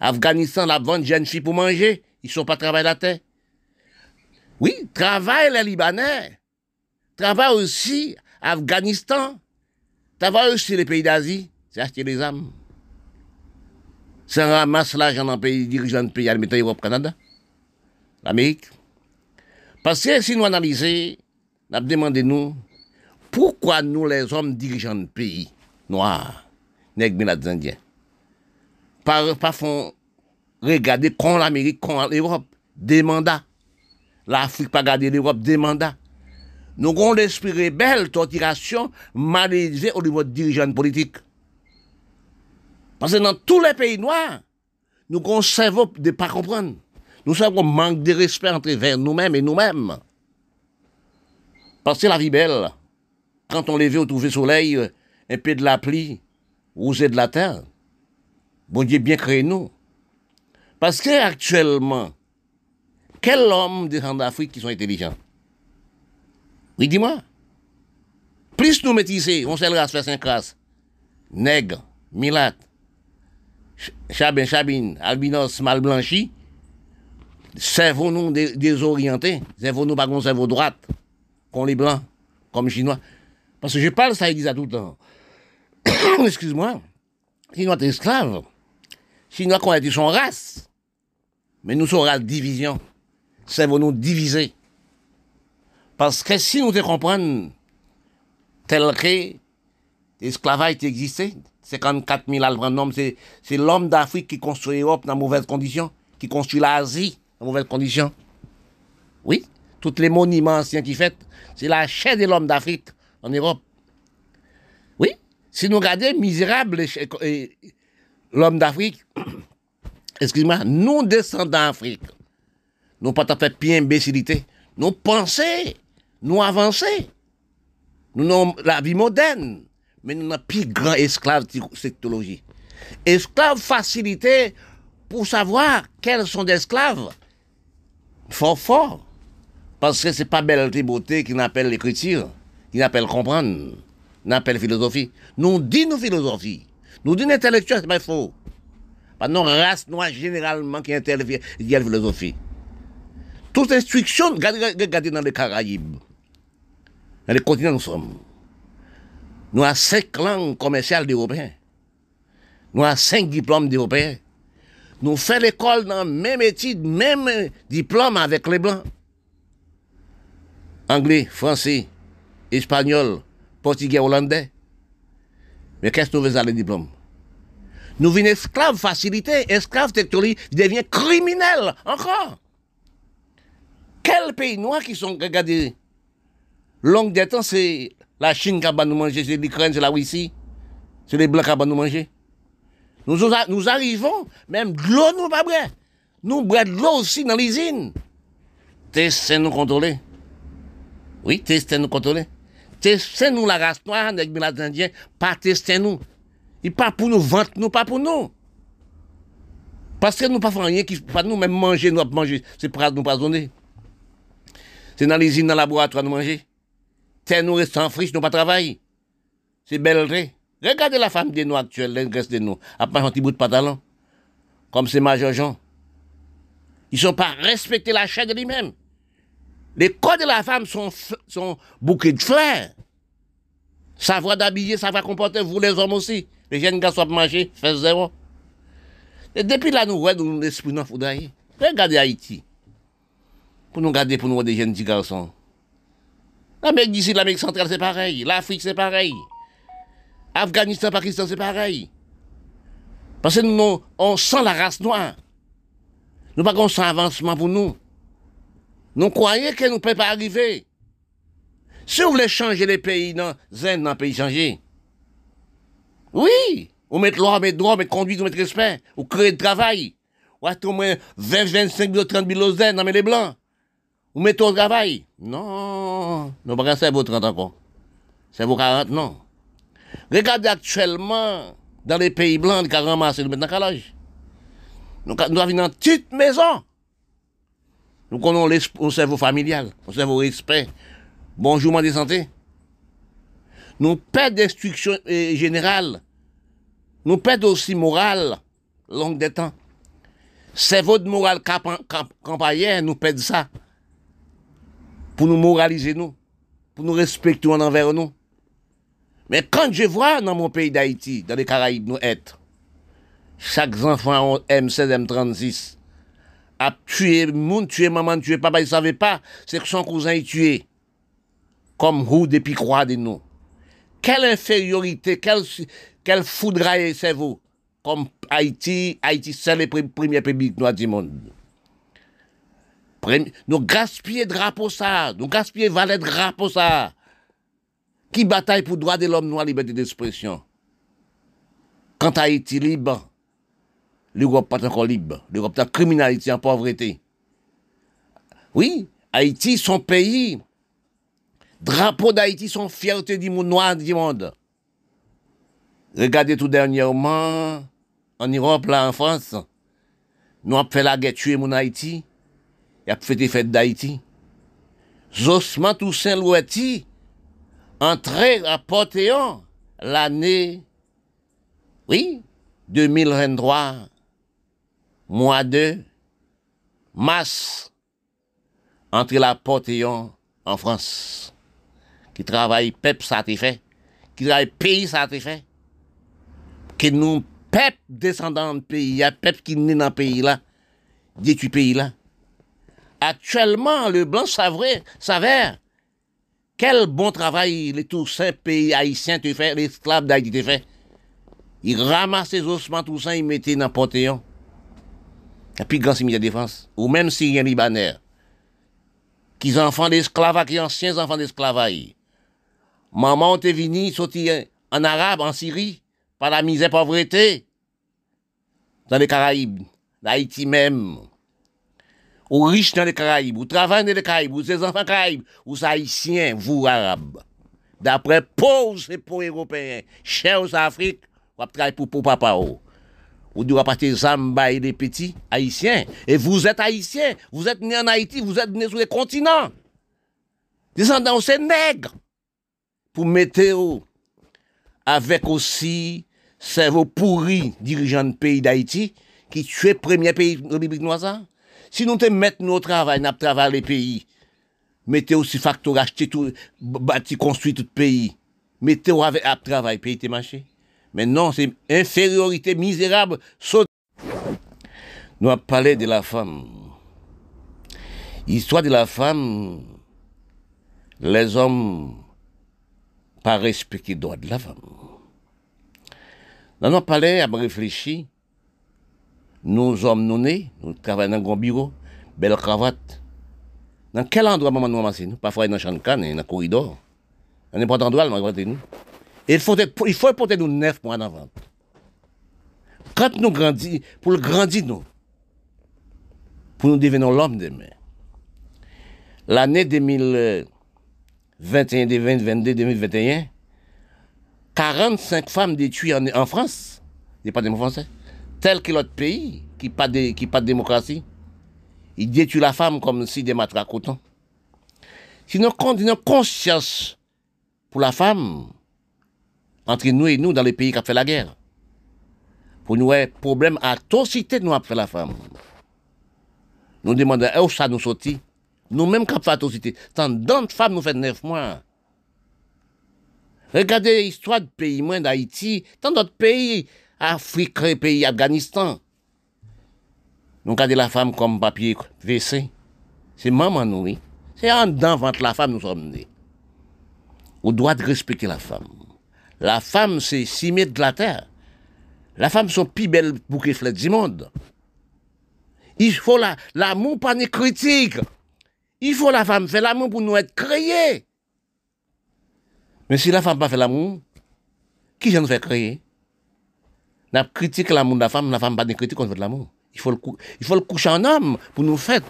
Afghanistan, la vente des jeunes filles pour manger. Ils ne sont pas travailler la terre. Oui, travaillent les Libanais. Travaillent aussi Afghanistan. Travaillent aussi les pays d'Asie. C'est acheter les âmes. C'est un ramasse l'argent dans les pays dirigeants de pays, à Europe, Canada, l'Amérique. Paske si nou analize, nap demande nou, poukwa nou les om dirijan peyi noa, nek bin adzandyen? Par, par fon regade kon l'Amerik, kon l'Europe, demanda. L'Afrique pa gade l'Europe, demanda. Nou kon l'esprit rebel, tortirasyon, maledize ou li vot dirijan politik. Paske nan tou le peyi noa, nou kon servop de pa kompran. Nous savons manque de respect entre nous-mêmes et nous-mêmes. Parce que la vie belle, quand on lève au trouver soleil, un peu de la pluie, rosé de la terre, bon Dieu bien créé nous. Parce que actuellement, quel homme des gens d'Afrique qui sont intelligents? Oui, dis-moi. Plus nous métissés, on seule race cinq races. Nègre, milat, chabin, chabine, albinos, mal blanchi, cerveau nous désorientés, cerveau nous pas un cerveau droite, comme les blancs, comme les chinois. Parce que je parle ça, ils disent tout le temps. Excuse-moi. Chinois es esclave. Chinois qu'on a dit son race. Mais nous sommes la division. Cerveau nous diviser. Parce que si nous te comprenons tel que l'esclavage existait, 54 000 albres c'est, c'est l'homme d'Afrique qui construit l'Europe dans mauvaises conditions, qui construit l'Asie mauvaises conditions. Oui, tous les monuments anciens qui fait, c'est la chair de l'homme d'Afrique en Europe. Oui, si nous regardons misérable l'homme d'Afrique, excusez-moi, nous descendons d'Afrique, nous pas fait bien imbécilité, nous pensons, nous avançons, nous avons la vie moderne, mais nous avons plus grand esclave technologie. Esclave facilité pour savoir quels sont des esclaves fort fort. Parce que c'est pas belle beauté qui n'appelle l'écriture, qui n'appelle comprendre, n'appelle philosophie. Nous disons nos philosophie. Nous disons intellectuel, c'est pas faux. Pas non race noire généralement qui intervient, philosophie. Toute instruction, regardez dans les Caraïbes, dans les continents nous sommes. Nous avons cinq langues commerciales d'Européens. Nous avons cinq diplômes d'Européens. Nous faisons l'école dans même étude, même diplôme avec les Blancs. Anglais, français, espagnol, portugais, hollandais. Mais qu'est-ce que nous faisons les diplômes? Nous venons esclaves facilité, esclaves technologie, devient criminel encore. Quels pays noirs qui sont, regardez, longue temps, c'est la Chine qui va nous manger, c'est l'Ukraine, c'est la Russie, c'est les Blancs qui vont nous manger. Nous, nous arrivons, même de l'eau, nous pas vrai. Nous boire de l'eau aussi dans l'usine. Testez nous contrôler. Oui, testez nous contrôler. Testez nous la race noire les Indiens, pas testez nous. Et pas pour nous vendre, nous, pas pour nous. Parce que nous pas faisons rien qui pas nous même manger, nous manger, c'est pour nous donner. C'est dans l'usine, dans le laboratoire, nous manger. Terre nous reste en friche, nous pas travailler. C'est belle Regardez la femme des nous actuelle, les de nous, après un petit bout de pantalon. Comme c'est Major Jean. Ils ne sont pas respectés la chair de lui-même. Les corps de la femme sont, sont bouquets de fleurs. Savoir d'habiller, savoir comporter, vous les hommes aussi. Les jeunes garçons manger, faire zéro. Et depuis là, nous voyons l'esprit dans Regardez Haïti. Pour nous garder, pour nous des jeunes petits garçons. L'Amérique d'ici, l'Amérique centrale, c'est pareil. L'Afrique, c'est pareil. Afghanistan, Pakistan, c'est pareil. Parce que nous, on sent la race noire. Nous pas qu'on sent avancement pour nous. Nous croyons que nous ne pouvons pas arriver. Si vous voulez changer les pays, dans zen, dans le pays changer. Oui, ou mettre loi, mettre droit, mettre conduite, ou mettre respect, ou créer de travail. Ou être au moins 20, 25 000, 30 000 zen, dans les blancs. Ou mettre au travail. Non, nous pas c'est vos 30 encore. C'est vos 40, non. Regardez actuellement, dans les pays blancs, qui ont ramassé, nous mettre dans âge? Nous, nous avons une petite maison. Nous connaissons le cerveau familial, le cerveau respect. Bonjour, de santé. Nous perdons d'instruction euh, générale. Nous perdons aussi morale, longue des temps. C'est votre morale campagne, nous perdons ça. Pour nous moraliser, nous. Pour nous respecter en envers nous. Mais quand je vois dans mon pays d'Haïti, dans les Caraïbes, nous être, chaque enfant M16, M36, a tué monde, tué maman, tué papa, il ne savait pas, c'est que son cousin est tué. Comme roue depuis croix de nous. Quelle infériorité, quel, quel foudraille vous Comme Haïti, Haïti, c'est le premier pays noir du monde. Nous gaspillons drapeau ça, nous gaspillons valet drapeau ça. Qui bataille pour droit de l'homme noir, liberté d'expression? Quand Haïti libre, l'Europe pas encore libre. L'Europe est en criminalité, en pauvreté. Oui, Haïti, son pays. Drapeau d'Haïti, son fierté du monde noir du monde. Regardez tout dernièrement, en Europe, là, en France, nous avons fait la guerre tuer mon Haïti, et a fait des fêtes d'Haïti. Josman Toussaint Louetti, entré à Portéon l'année, oui, 2023, mois de mars, entre la Portéon en France, qui travaille PEP, ça a été fait, qui travaille pays, ça a été fait, que nous, PEP descendants de pays, PEP qui naît dans le pays là, détruit pays là. Actuellement, le blanc s'avère quel bon travail les Toussaint pays haïtiens te fait, l'esclave d'Haïti te fait. Ils ramassent les ossements Toussaint, ils mettaient dans le Panthéon. Et puis, grand cimetière de défense. Ou même Syriens Libanais. Qui sont enfants d'esclavage, qui anciens enfants d'esclavage. Maman t'es venu sortir en arabe, en Syrie, par la misère pauvreté. Dans les Caraïbes, d'Haïti même. Ou riches dans les Caraïbes, ou travaillent dans les Caraïbes, ou ces enfants Caraïbes, ou haïtiens, vous arabes. D'après pauvres et pour européens, chers aux Afrique, vous travaillez pour, pour papa. Oh ou doit partir Zamba et des petits haïtiens. Et vous êtes haïtiens, vous êtes nés en Haïti, vous êtes nés sur les continents. Descendants, c'est nègres. Pour météo, avec aussi cerveau pourri dirigeants de pays d'Haïti, qui tuait premier pays de République noire. Si nous te mettons au travail, nous travaillons les pays. Mettez aussi facteur, acheter tout, bâti, construit tout pays. Mettez au travail, pays te marché. Mais non, c'est infériorité misérable. Nous avons parlé de la femme. Histoire de la femme, les hommes pas respecter le droit de la femme. Dans notre palais, à réfléchi, nous hommes nous nés, nous travaillons dans un grand bureau, belle cravate. Dans quel endroit maman nous ramasse nous Parfois dans le champ de canne, dans le corridor. Dans n'importe endroit, nous nous. il faut, il faut porter nous neuf mois d'avant. Quand nous grandissons, pour le grandir nous, pour nous devenir l'homme demain. L'année 2021, 2022, 2021, 45 femmes détruites en, en France, département français, tel que l'autre pays qui pas, de, pas de démocratie. Il détruit la femme comme si des matraques coton. Sinon, quand une conscience pour la femme, entre nous et nous dans les pays qui ont fait la guerre, pour nous, un problème à atrocité nous après la femme. Nous demandons où ça nous sortit. Nous-mêmes qui avons fait atrocité. Tant d'autres femmes nous fait neuf mois. Regardez l'histoire du pays, moins d'Haïti, tant d'autres pays, Afrique, pays, Afghanistan. Nous regardons la femme comme papier WC. C'est maman, nous, oui. C'est en dedans, ventre la femme, nous sommes nés. On doit respecter la femme. La femme, c'est mètres de la terre. La femme, son plus belle bouquet flèche du monde. Il faut l'amour, pas ni critique. Il faut la femme faire l'amour pour nous être créés. Mais si la femme pas fait l'amour, qui vient nous faire créer? N'a critique l'amour de la femme, la femme pas critique contre l'amour. Il faut le il faut le coucher en homme pour nous faire.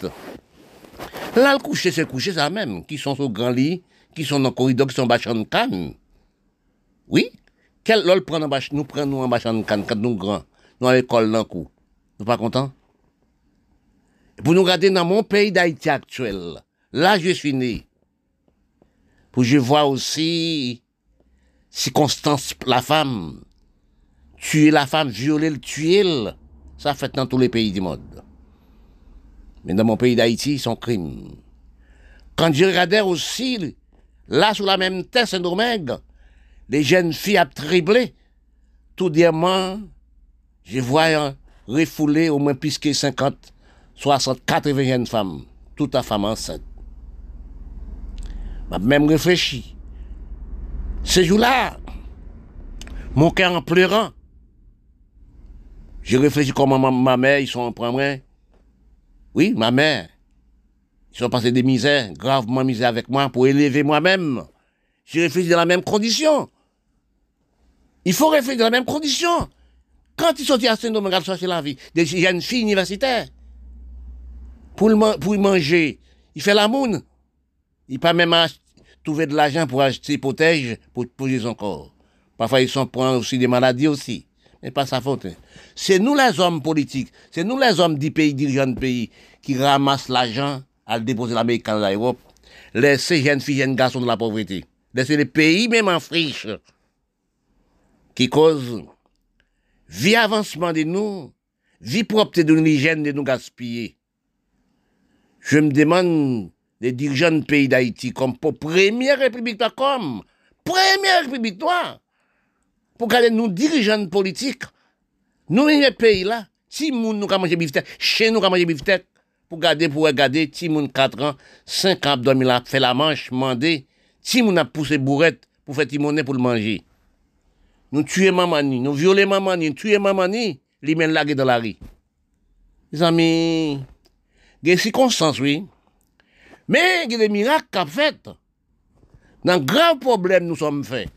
Là, le coucher, c'est coucher ça même, qui sont au grand lit, qui sont dans le corridor, qui sont en de canne. Oui, quel lol prend nous prenons en bachan de canne quand nous grands, nous à l'école dans coup. Nous pas contents? Pour nous regarder dans mon pays d'Haïti actuel, là je suis né. Pour je vois aussi circonstance la femme, tuer la femme, violer le tuer, ça fait dans tous les pays du monde. Mais dans mon pays d'Haïti, c'est un crime. Quand je regardais aussi, là sur la même terre, domaine, les jeunes filles à tout diamant, je vois refouler au moins plus que 50, 60, 80 jeunes femmes, toutes à femmes enceintes. M'a même réfléchi. Ce jour-là, mon cœur en pleurant, j'ai réfléchi comment ma, mère, ils sont en premier. Oui, ma mère. Ils sont passés des misères, gravement misères avec moi pour élever moi-même. J'ai réfléchi dans la même condition. Il faut réfléchir dans la même condition. Quand ils sont à Saint-Domingue, chercher la vie, des jeunes filles universitaires, pour, pour manger, il fait la moune. Il pas même trouver de l'argent pour acheter protège pour poser son corps. Parfois, ils sont prennent aussi des maladies aussi. Mais pas sa faute. Hein. C'est nous les hommes politiques, c'est nous les hommes du pays, dirigeants du pays, qui ramassent l'argent à le déposer l'Amérique, dans l'Europe. Laissez jeunes filles, jeunes garçons de la pauvreté. Laissez les pays même en friche qui cause vie avancement de nous, vie propre de l'hygiène de nous gaspiller. Je me demande les dirigeants du pays d'Haïti comme pour première république comme première république toi pour garder nous dirigeants politiques nous les pays là si moun nous manger biftek chez nous manger biftek pour garder pour regarder si moun 4 ans 5 ans dormi là fait la manche mandé si moun a poussé bourrette pour faire timoner pour le manger nous tuons Mamani, nous violons Mamani, nous tuons Mamani, les mènent laguer dans la rue. Les amis, des circonstances, oui. Mais il y a des miracles qu'a fait. Dans grand problème, nous sommes faits.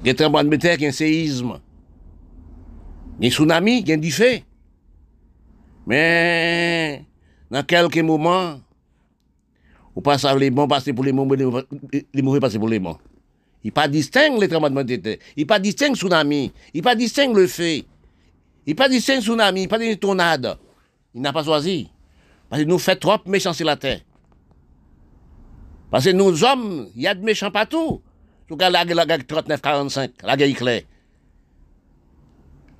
Il y a un tremblement de terre, il a un séisme. Il y a un tsunami, il y a un fait. Mais, dans quelques moments, on passe les bons passer pour les mauvais, les mauvais passer pour les bons. Il pas distingue les tremblements de terre. Il pas distingue tsunami. Il pas distingue le feu. Il pas distingue tsunami. Il pas distingue tornade. Il n'a pas choisi. Parce que nous fait trop la terre. Parce que nous hommes, il y a de méchants partout. Tout cas, la guerre 39-45, la guerre claire.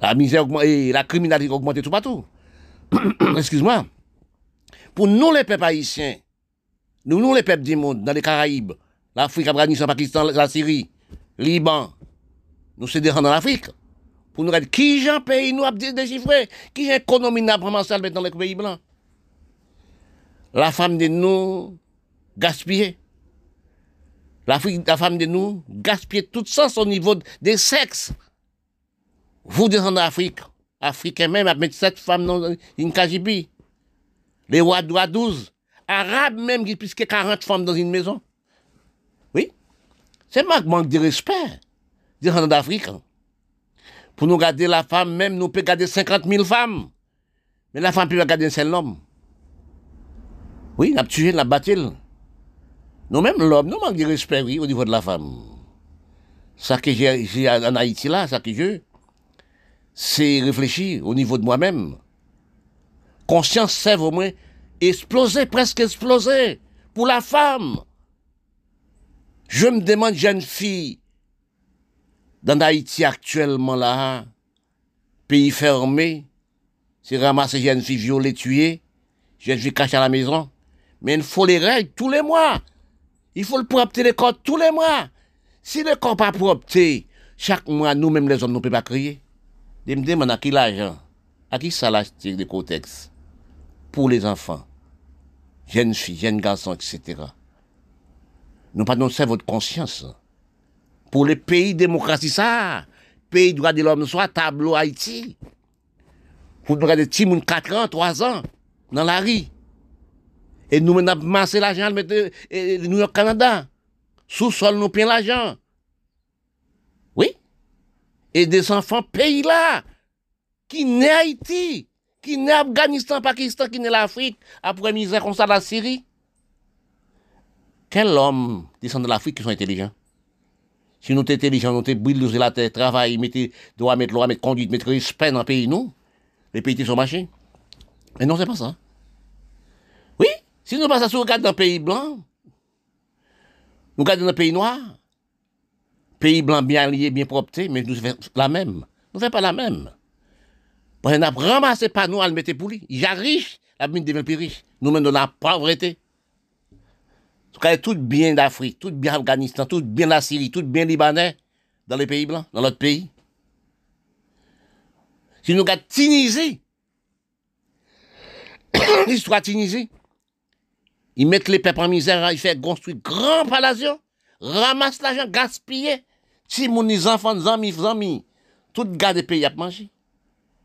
La misère et la criminalité augmente tout partout. Excuse-moi. Pour nous, les peuples haïtiens, nous, nous, les peuples du monde, dans les Caraïbes, l'Afrique, Afghanistan, Pakistan, la Syrie, Liban, nous sommes dans l'Afrique. Pour nous dire qui j'ai pays nous a déchiffré, qui j'ai économie n'a vraiment dans les pays blancs. La femme de nous gaspiller. La, la femme de nous gaspiller tout ça au niveau des sexes. Vous descendez d'Afrique, Africains même, avec sept femmes dans une Kajibi. Les Wadoua 12. Arabes même, qui plus que 40 femmes dans une maison. Oui. C'est un manque de respect. Descendant d'Afrique. Pour nous garder la femme, même, nous pouvons garder 50 000 femmes. Mais la femme peut garder un seul homme. Oui, on a tué, on a battu. Nous-mêmes, l'homme, nous manquons de respect, oui, au niveau de la femme. Ça que j'ai en Haïti là, ça que je, c'est réfléchir au niveau de moi-même. Conscience sève au moins exploser, presque exploser, pour la femme. Je me demande, jeune fille, dans Haïti actuellement là, pays fermé, c'est ramasser jeune fille violée, tuée, jeune fille cachée à la maison. Mais il faut les règles tous les mois. Il faut le propter les corps tous les mois. Si le corps pas propter, chaque mois, nous-mêmes les hommes, nous ne pouvons pas crier. Je me demande à qui l'argent, à qui ça l'acheter de cotex pour les enfants, jeunes filles, jeunes garçons, etc. Nous pas votre conscience. Pour les pays démocratie, ça, pays droit de l'homme, soit tableau Haïti. Vous regardez des petits 4 ans, 3 ans, dans la rue. Et nous, on a massé l'argent, mettre New York, Canada. Sous-sol, nous payons l'argent. Oui. Et des enfants pays là, qui naissent Haïti, qui naissent Afghanistan, Pakistan, qui naissent l'Afrique, après misère comme ça, la Syrie. Quel homme descend de l'Afrique qui sont intelligents? Si nous sommes intelligents, nous sommes brillés la terre, travail, mettez, doit mettre loi, mettre conduite, mettre respect dans le pays, nous, les pays sont machins. Mais non, c'est pas ça. Si nous passons sur dans le pays blanc, nous regardons dans le pays noir, pays blanc bien lié, bien propre, mais nous faisons la même. Nous ne faisons pas la même. Parce qu'on a ramassé pas nous à le mettre pour lui. Il est riche, la mine devient plus riche. Nous menons dans la pauvreté. Tout bien d'Afrique, tout bien Afghanistan, tout bien la Syrie, tout bien Libanais, dans les pays blancs, dans notre pays. Si nous regardons Tunisie, l'histoire Tunisie, ils mettent les peuples en misère, ils font construire grand palazzo, ramassent l'argent, gaspiller. Si mon enfants, amis, amis, tout gars des pays à manger.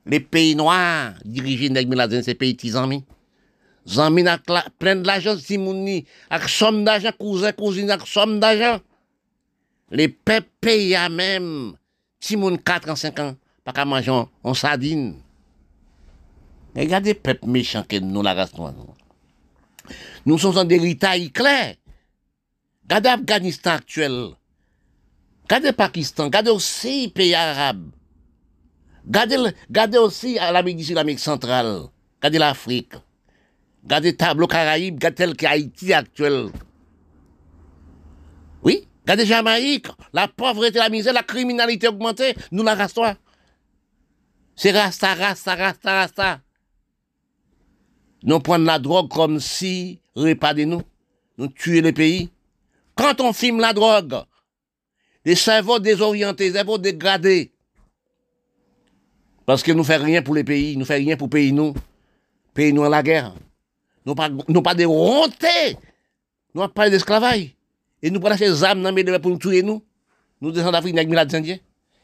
Les pays noirs, dirigés par ces pays petits amis. Zami nak plein de l'argent, si mon ni, avec somme d'argent, cousin, cousine, avec somme d'argent. Les peuples payent même, si mon 4 ans, 5 ans, pas qu'à manger en sardine. Regardez peuples méchants que nous, la race. Nous sommes en héritage clair. Regardez l'Afghanistan actuel. Regardez Pakistan. Regardez aussi les pays arabes. Regardez, aussi l'Amérique du l'Amérique centrale. Regardez l'Afrique. Regardez le tableau Caraïbe, regardez tel qu'Haïti actuel. Oui, regardez Jamaïque, la pauvreté, la misère, la criminalité augmentée, nous la rastons. C'est rasta, rasta, rasta, rasta. Nous prenons la drogue comme si repas de nous. Nous tuer les pays. Quand on filme la drogue, les cerveaux désorientés, les cerveaux dégradés, parce que nous ne faisons rien pour les pays, nous ne faisons rien pour pays nous. Pays nous en la guerre. Nous pas, pas de hontés. Nous pas d'esclavage. Et nous prenons ces âmes dans pour nous tuer nous. Nous descendons d'Afrique avec les Indiens.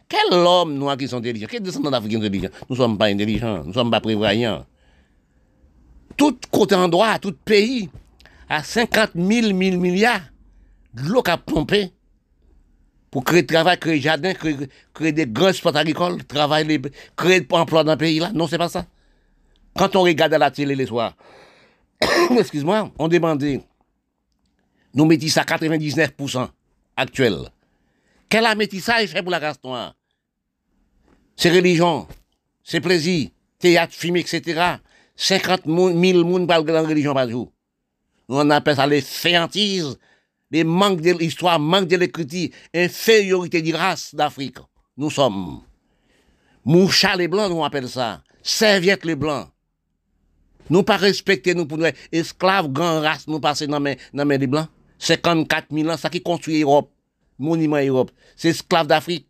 Quel homme nous qui sont intelligents? Quel descendant d'Afrique intelligents Nous ne sommes pas intelligents, nous ne sommes pas prévoyants tout côté endroit, tout pays, à 50 000, milliards de l'eau a pompé pour créer travail, créer jardin, créer, des grands spots agricoles, travailler, créer des emplois dans le pays là. Non, c'est pas ça. Quand on regarde la télé les soirs, excuse-moi, on demandait, nous ça à 99% actuel. Quel métissage fait pour la race noire? C'est religion, c'est plaisir, théâtre, film, etc. 50 000 personnes parlent de religion par jour. On appelle ça les féantises, les manques de l'histoire, manque de l'écriture, infériorité de race d'Afrique. Nous sommes. Moucha les blancs, nous appelle ça. Serviette les blancs. Nous pas respecter nous pour nous esclaves, grand race, nous passer dans les, blancs. 54 000 ans, ça qui construit l'Europe, monument Europe. C'est esclaves d'Afrique.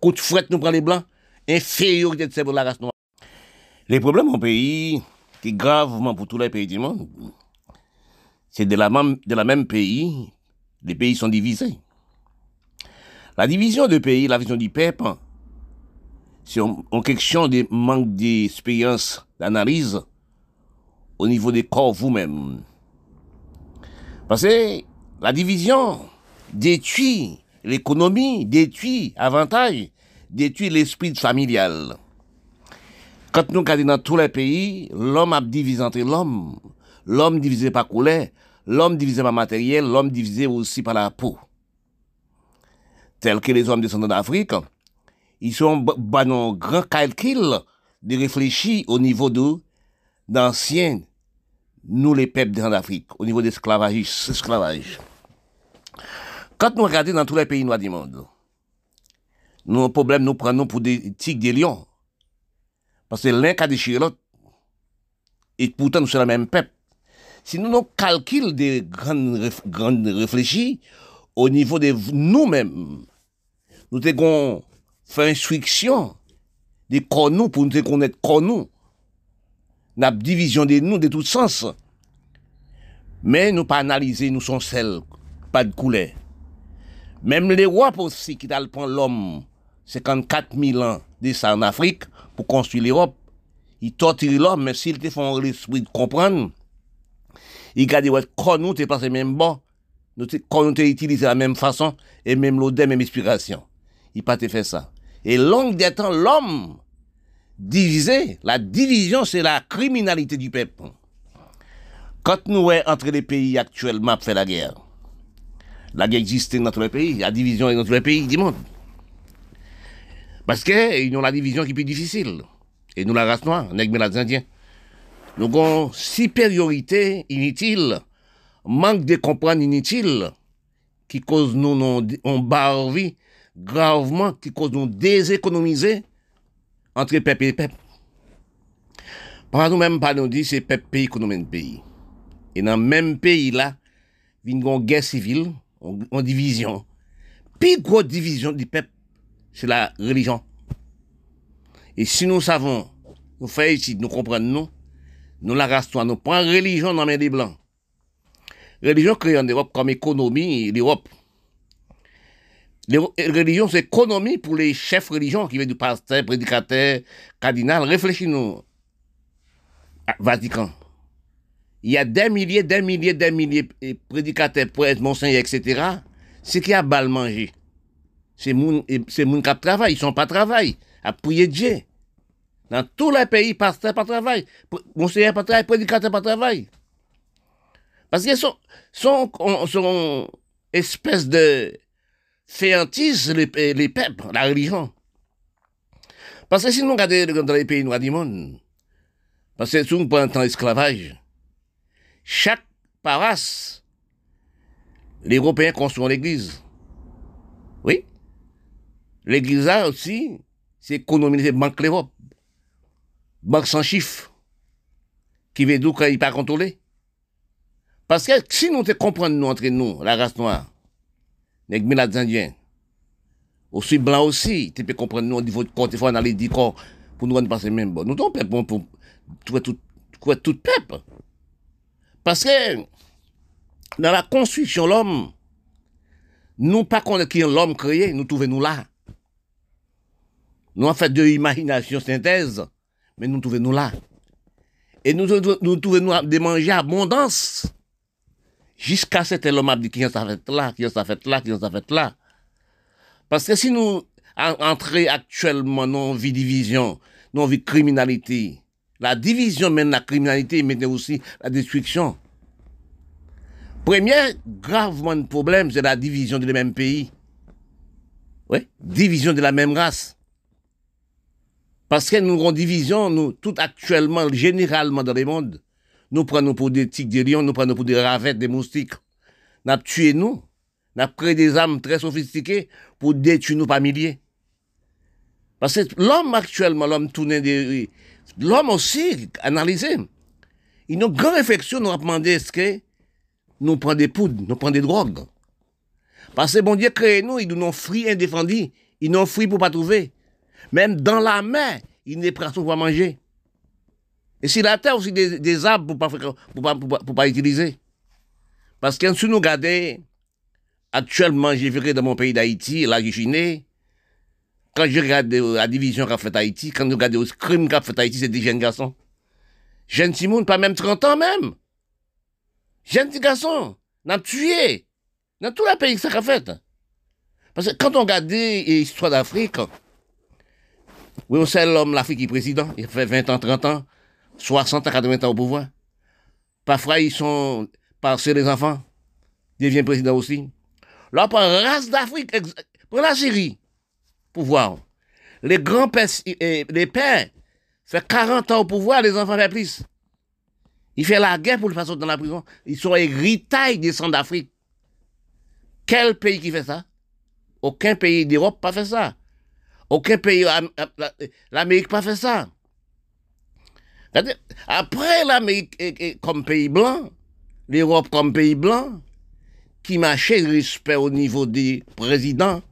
Coup de fouette, nous prenons les blancs. Infériorité de la race. Les problèmes au pays, qui gravement pour tous les pays du monde, c'est de la, même, de la même pays, les pays sont divisés. La division de pays, la vision du peuple, c'est en question de manque d'expérience, d'analyse au niveau des corps vous-même. Parce que la division détruit l'économie, détruit avantage, détruit l'esprit familial. Quand nous regardons dans tous les pays, l'homme a divisé entre l'homme. L'homme divisé par couleur, l'homme divisé par matériel, l'homme divisé aussi par la peau. Tels que les hommes descendants d'Afrique, ils sont dans grand calcul de réfléchir au niveau de d'anciens, nous les peuples d'Afrique, au niveau de l'esclavage. Quand nous regardons dans tous les pays noirs du monde, nos problèmes nous prenons pour des tigres, des lions. Parce que l'un a déchiré l'autre. Et pourtant, nous sommes le même peuple. Si nous nous calculons des grandes, grandes réfléchis au niveau de nous-mêmes, nous devons faire instruction des corps pour nous connaître corps nous. La division de nous de tout sens. Mais nous pas analyser, nous sommes seuls, pas de couleur. Même les rois aussi qui prend l'homme 54 000 ans de ça en Afrique pour construire l'Europe. Ils torturent l'homme, mais s'ils te font l'esprit de comprendre, ils gardent ouais, quand nous t'es passé même bon, quand nous utilisé la même façon et même l'odeur, même inspiration. Ils pas te fait ça. Et long des l'homme divisé, la division, c'est la criminalité du peuple. Quand nous sommes entre les pays actuellement fait la guerre, la guerre existe dans tous les pays, la division est dans tous les pays du monde. Parce qu'ils ont la division qui est plus difficile. Et nous, la race noire, nous les Indiens. Nous avons supériorité inutile, manque de comprendre inutile, qui cause nous, on vie gravement, qui cause nous déséconomiser entre peuple et peuple. Par nous-mêmes, pas nous dit c'est peuple pays économique pays. Et dans le même pays là, il y une guerre civile, en division. Puis grosse division du peuple, c'est la religion. Et si nous savons, nous faisons ici, nous comprenons, nous, la race nous prenons religion dans les des blancs. Religion créée en Europe comme économie, l'Europe. Religion, c'est économie pour les chefs religions qui viennent du pasteur, prédicateur, cardinal. Réfléchis-nous. Vatican. Il y a des milliers, des milliers, des milliers de prédicateurs, prêtres, monseigneurs, etc. C'est qui a balle manger c'est moun, c'est moun qui travail, ils sont pas travail, à prier Dieu. Dans tous les pays, pasteur pas travail, conseiller pas travail, prédicateur pas travail. Parce qu'ils sont, sont, sont espèce de féantise les, les peuples, la religion. Parce que si nous regardons dans les pays noirs du monde, parce que si nous prenons temps esclavage, chaque paroisse, les Européens construisent l'église. Oui? L'église là aussi, c'est économie, c'est banque l'Europe. Banque sans chiffre. Qui veut dire qu'il pas contrôlé. Parce que si nous te comprenons entre nous, la race noire, les Indiens, aussi blanc aussi, tu peux comprendre nous au niveau de compte, il faut aller dire pour nous passer même bon. Nous sommes peuple pour tout, tout, tout, tout peuple. Parce que dans la construction l'homme, nous pas qu'on qui l'homme créé, nous trouvons nous là. Nous avons fait de l'imagination synthèse, mais nous trouvons nous là. Et nous, nous, trouvons nous de manger abondance. Jusqu'à ce que l'homme a dit qui a fait là, qui a fait là, qui a fait là? Parce que si nous entrons actuellement dans une vie division, dans une vie criminalité, la division mène la criminalité, mais aussi la destruction. Premier gravement problème, c'est la division de même pays. Oui, division de la même race. Parce que nous avons division, nous, tout actuellement, généralement dans le monde, nous prenons pour des tigres, des lions, nous prenons pour des ravettes, des moustiques. Nous avons tué nous. Nous avons créé des armes très sophistiquées pour détruire nous par milliers. Parce que l'homme actuellement, l'homme tourné des, l'homme aussi, analysé. Il a une grande réflexion, nous a demandé est-ce que nous prenons des poudres, nous prenons des drogues. Parce que bon Dieu crée nous, il nous ont fruits indéfendus. Ils nous ont fruits pour pas trouver. Même dans la main, il n'est prêt pour manger. Et si la terre aussi des, arbres pour pas, pour pas, pour pas, utiliser. Parce que si nous regardons, actuellement, j'ai vu dans mon pays d'Haïti, là, j'ai né, quand je regarde euh, la division qu'a fait Haïti, quand je regarde le crime qu'a fait Haïti, c'est des jeunes garçons. Jeunes Simon, pas même 30 ans même. Jeunes garçons, n'a tué. Dans tout le pays que ça a fait. Parce que quand on regarde l'histoire d'Afrique, oui, on sait l'homme, l'Afrique qui est président, il fait 20 ans, 30 ans, 60 à 80 ans au pouvoir. Parfois, ils sont passés les enfants, deviennent président aussi. Là, par race d'Afrique, pour la Syrie, pouvoir. Les grands-pères, les pères, fait 40 ans au pouvoir, les enfants fait plus. Il fait la guerre pour le faire dans la prison. Ils sont héritages des centres d'Afrique. Quel pays qui fait ça? Aucun pays d'Europe pas fait ça. Aucun pays, l'Amérique pas fait ça. Après l'Amérique comme pays blanc, l'Europe comme pays blanc, qui marchait respect au niveau des présidents,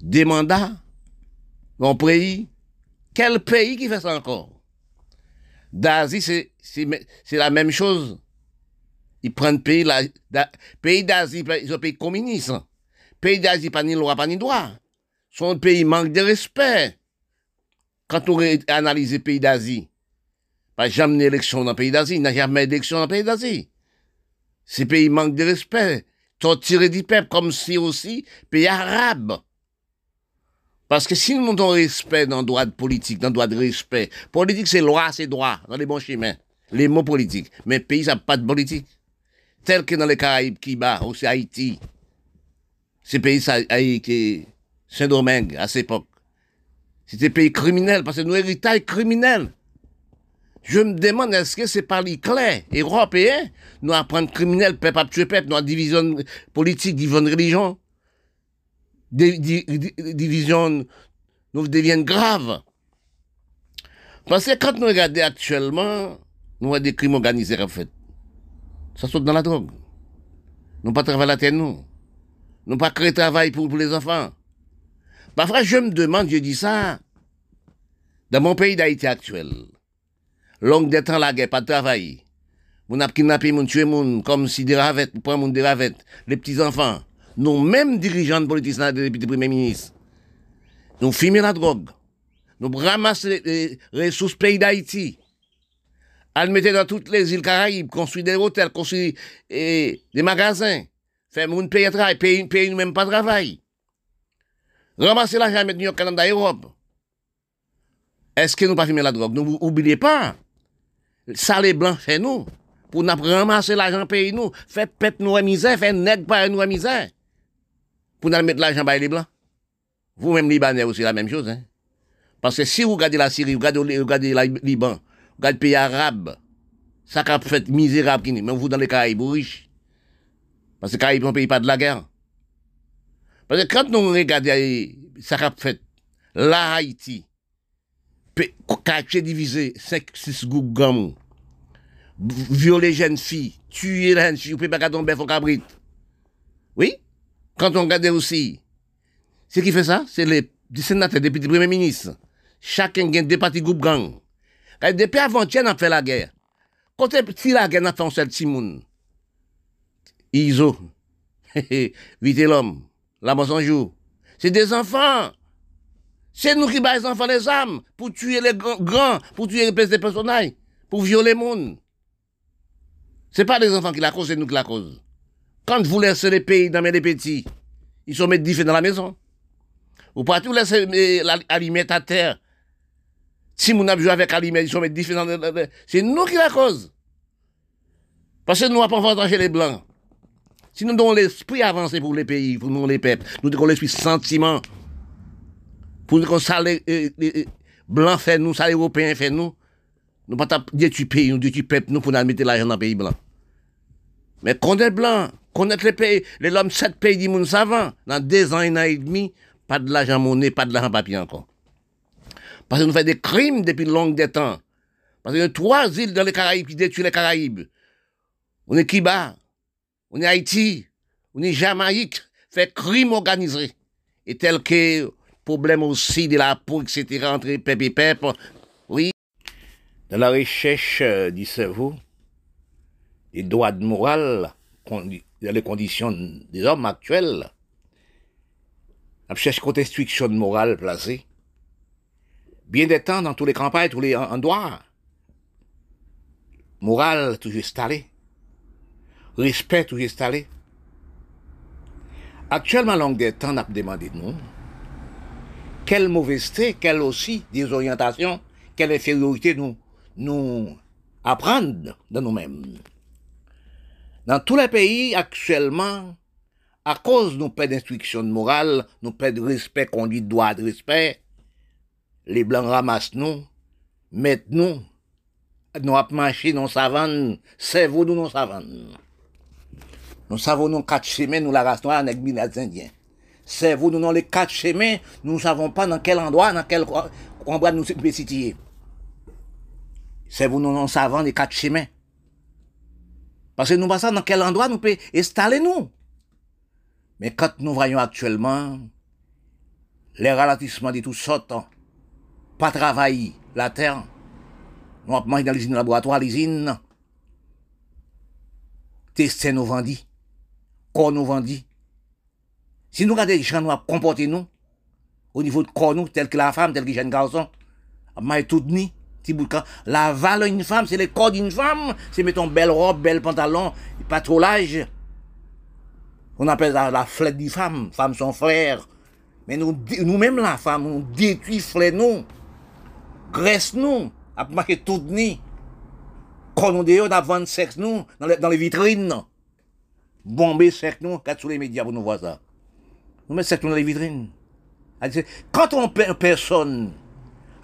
des mandats, mon pays, quel pays qui fait ça encore? D'Asie, c'est la même chose. Ils prennent pays, la, pays d'Asie, ils sont pays communistes. Pays d'Asie, pas ni loi, pas ni droit. Son pays manque de respect. Quand on analyse les pays d'Asie, pas jamais d'élection dans le pays d'Asie, il n'y a jamais d'élection dans le pays d'Asie. Ces pays manquent de respect. tiré du peuple comme si aussi, pays arabe. Parce que si nous avons respect dans le droit de politique, dans le droit de respect, politique c'est loi, c'est droit, dans les bons chemins, les mots politiques. Mais pays, ça n'a pas de politique. Tel que dans les Caraïbes, Kiba, aussi Haïti. Ces pays, ça, Haïti, Saint-Domingue, à cette époque. C'était pays criminels, parce que nous héritage criminel. Je me demande, est-ce que c'est par les clés européens, nous apprendre criminel, peuple à tuer peuple, nous division politique, division religion, division nous deviennent graves. Parce que quand nous regardons actuellement, nous avons des crimes organisés en fait. Ça saute dans la drogue. Nous pas travailler la terre, nous. Nous pas créer travail pour, pour les enfants. Parfois, je me demande, je dis ça, dans mon pays d'Haïti actuel, longue des temps la guerre, pas de travail. On a kidnappé, on tué moun, comme si des ravettes, on prend des ravettes, les petits enfants nous mêmes dirigeants politiciens des députés premiers ministres, nous filmons la drogue, nous ramassons les, ressources pays d'Haïti, à mettre dans toutes les îles Caraïbes, construire des hôtels, construire des magasins, faire moun payer travail, payer, payer nous même pas travail. Ramasser l'argent, mettre New York, Canada, Europe. Est-ce que nous pas filmer la drogue? N'oubliez pas. Ça, les blancs, c'est nous. Pour nous ramasser l'argent, payer nous. Faire pète nous à misère, faire nègre par nous à misère pour nous mettre l'argent par les Blancs. Vous-même, Libanais, aussi la même chose. Hein? Parce que si vous regardez la Syrie, vous regardez, vous regardez le Liban, vous regardez le pays arabe, ça a fait misérable, mais vous dans les Caraïbes, vous riches. Parce que les Caraïbes ne payent pas de la guerre. Parce que quand nous regardons ça a fait la Haïti, quartier divisé, 5, 6 gougams, violer jeunes filles, tuer jeunes filles, vous pouvez pas tomber au cabrit. Oui? Quand on regarde aussi, ce qui fait ça, c'est les sénateurs, les petits premiers ministres. Chacun gagne des partis groupes gang. Depuis avant-hier, on a fait la guerre. Quand si la guerre, on a fait un seul Timoun. Iso. Vite l'homme. La mort jour. C'est des enfants. C'est nous qui battons les enfants les âmes pour tuer les grands, pour tuer les personnages, pour violer le monde. C'est pas les enfants qui la causent, c'est nous qui la causons. Quand vous laissez les pays dans les petits, ils sont mettre dans la maison. Vous pas tout laisser l'aliment à terre. Si vous n'avez joué avec l'aliment, ils sont mettre dans la C'est nous qui la cause. Parce que nous n'avons pas entendu les Blancs. Si nous avons l'esprit avancé pour les pays, pour nous les peuples, nous avons l'esprit sentiment. Pour nous ça les, Blancs fait nous, ça les Européens fait nous. Nous ne pas détruire pays, nous détruire peuple, nous pour nous mettre l'argent dans le pays blanc. Mais est blanc, Connaître les pays, les hommes, sept pays du monde dans deux ans un an et demi, pas de l'argent monnaie, pas de l'argent papier encore. Parce que nous faisons des crimes depuis longue des temps. Parce qu'il y a trois îles dans les Caraïbes qui détruisent les Caraïbes. On est Kiba, on est Haïti, on est Jamaïque, fait crime organisé. Et tel que problème aussi de la peau, etc., entre pep et pep. Oui. Dans la recherche, euh, vous des droits de morale, les conditions des hommes actuels, à chercher côté instruction morale placée. Bien des temps, dans tous les campagnes, tous les endroits, morale toujours installée, respect toujours installé. Actuellement, longue des temps, on a demandé de nous, quelle mauvaiseté, quelle aussi désorientation, quelle infériorité nous, nous apprendre de nous-mêmes. Dans tous les pays, actuellement, à cause de nos pas d'instruction morale, nos pas de respect, conduite, droit de respect, les blancs ramassent nous, mettent nous, nous avons marché dans savane, cerveau nous dans savane. Nous savons nous quatre chemins, nous la race avec les indiens. Cerveau nous dans les quatre chemins, nous ne savons pas dans quel endroit, dans quel endroit nous sommes situés. Cerveau nous dans savant les quatre chemins. Parce que nous passons dans quel endroit nous pouvons installer nous. Mais quand nous voyons actuellement les ralentissements de toutes sortes, pas travailler la terre, nous avons dans l'usine laboratoire, l'usine, tester nous vendit, corps nous vendit. Si nous regardons les gens nous comporter nous, au niveau de corps nous, tel que la femme, tel que jeune garçon, mais tout ni, la valeur d'une femme, c'est le corps d'une femme, c'est mettons belle robe, bel pantalon, pas trop l'âge. On appelle ça la flèche d'une femme, femme son frère. Mais nous, nous-mêmes la femme, on détruit flèche nous, graisse nous, a marqué tout ni. On dit, on sexe nous, dans les vitrines. Bombé sexe nous, quand sur les médias pour nous voir ça. Nous mettons sexe nous dans les vitrines. Quand on perd personne,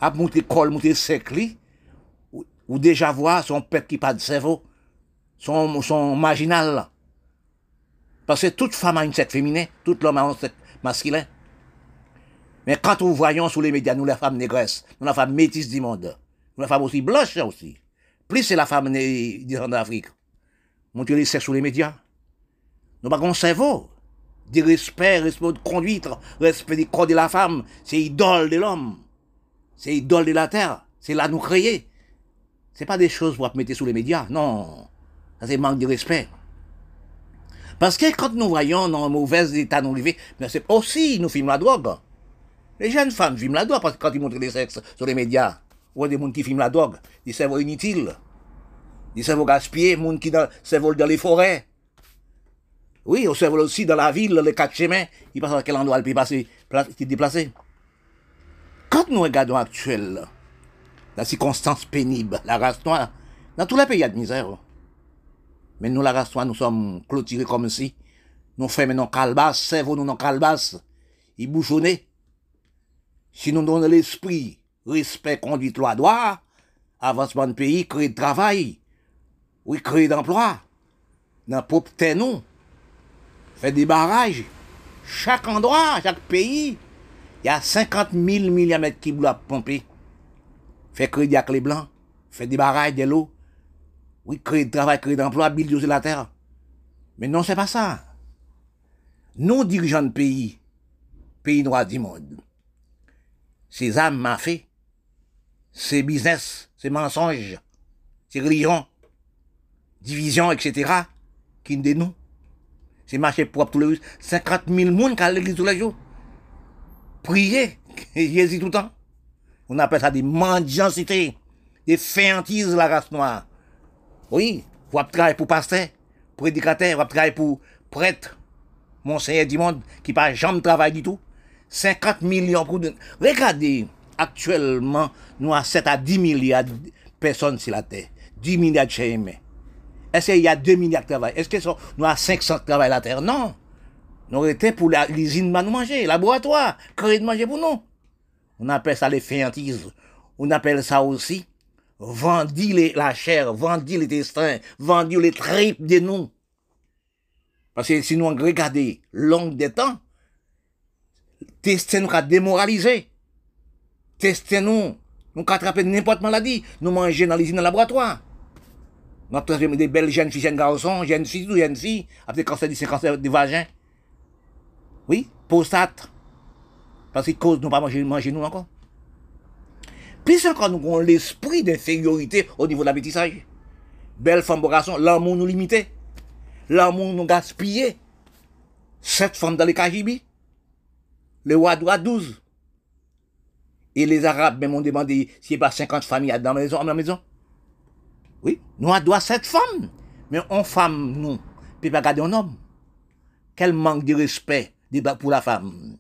a monté col, monté sec ou, ou déjà voir son pète qui pas de cerveau, son, son marginal. Parce que toute femme a une sexe féminin, tout l'homme a un sexe masculin. Mais quand nous voyons sur les médias, nous la femme négresse, nous la femme métisse du monde, nous la femme aussi blanche aussi. Plus c'est la femme d'Afrique. Montrer les sexes sur les médias. Nous pas un cerveau. Du respect, respect de conduite, respect du corps de la femme, c'est idole de l'homme. C'est idole de la terre. C'est là nous créer. C'est pas des choses pour mettre sur les médias. Non. Ça c'est manque de respect. Parce que quand nous voyons dans un mauvais état nous mais c'est aussi nous filmons la drogue. Les jeunes femmes filment la drogue parce que quand ils montrent les sexes sur les médias, ou des gens qui filment la drogue, des cerveaux inutiles, des cerveaux gaspillés, des gens qui cerveaux dans les forêts. Oui, au cerveau aussi dans la ville, les quatre chemins, ils passent à quel endroit? Ils peuvent passer, déplacer. Quand nous regardons actuellement la circonstance pénible, la race noire, dans tous les pays, il y a de misère. Mais nous, la race noire, nous sommes clôturés comme si nous faisons nos calbasses, cerveau nous nos calbasses, ils bouchonnent. Si nous donnons l'esprit, respect, conduite, loi, droit, avancement de pays, créer de travail, oui, créer d'emploi, dans propre terre, nous, faire des barrages, chaque endroit, chaque pays, il y a 50 000 mm qui doivent pomper. Faire crédit avec les blancs, faire des barrages, de l'eau. Oui, créer de travail, créer d'emploi, bulldozer la terre. Mais non, c'est pas ça. Nous, dirigeants de pays, pays noirs du monde, ces âmes m'a fait, ces business, ces mensonges, ces religions, divisions, etc., qui nous nous. C'est marché propre tous les jours. 50 000 personnes qui à l'église tous les jours prier Jésus tout le temps. On appelle ça des mendiancités, des féantises la race noire. Oui, vous travailler pour pasteur, prédicateur, vous travailler pour prêtre, monseigneur du monde, qui pas jamais travail du tout. 50 millions pour... Regardez, actuellement, nous avons 7 à 10 milliards de personnes sur la terre. 10 milliards de chez Est-ce qu'il y a 2 milliards de travail? Est-ce que nous avons 500 de travail la terre? Non. Nous été pour l'usine de manger, laboratoire, créer de manger pour nous. On appelle ça les féantises. On appelle ça aussi vendre la chair, vendre les destins, vendre les tripes de nous. Parce que si nous regardons long des temps, tester nous a démoralisé. Tester nous, nous attraper n'importe maladie, nous manger dans l'usine de laboratoire. Avons des belles jeunes filles, jeunes garçons, jeunes filles ou jeunes filles, après cancer du cancer du vagin. Oui, prostate. Parce que cause nous pas manger, manger nous encore. Plus encore nous avons l'esprit d'infériorité au niveau de l'habitissage. Belle femme, garçon, l'amour nous limité. L'amour nous gaspillé. Cette femme dans les KGB. le doit 12. Et les Arabes même ont demandé s'il n'y a pas 50 familles dans la maison, dans la maison. Oui, nous avons 7 femmes. Mais on femme, nous, peut pas garder un homme. Quel manque de respect pour la femme.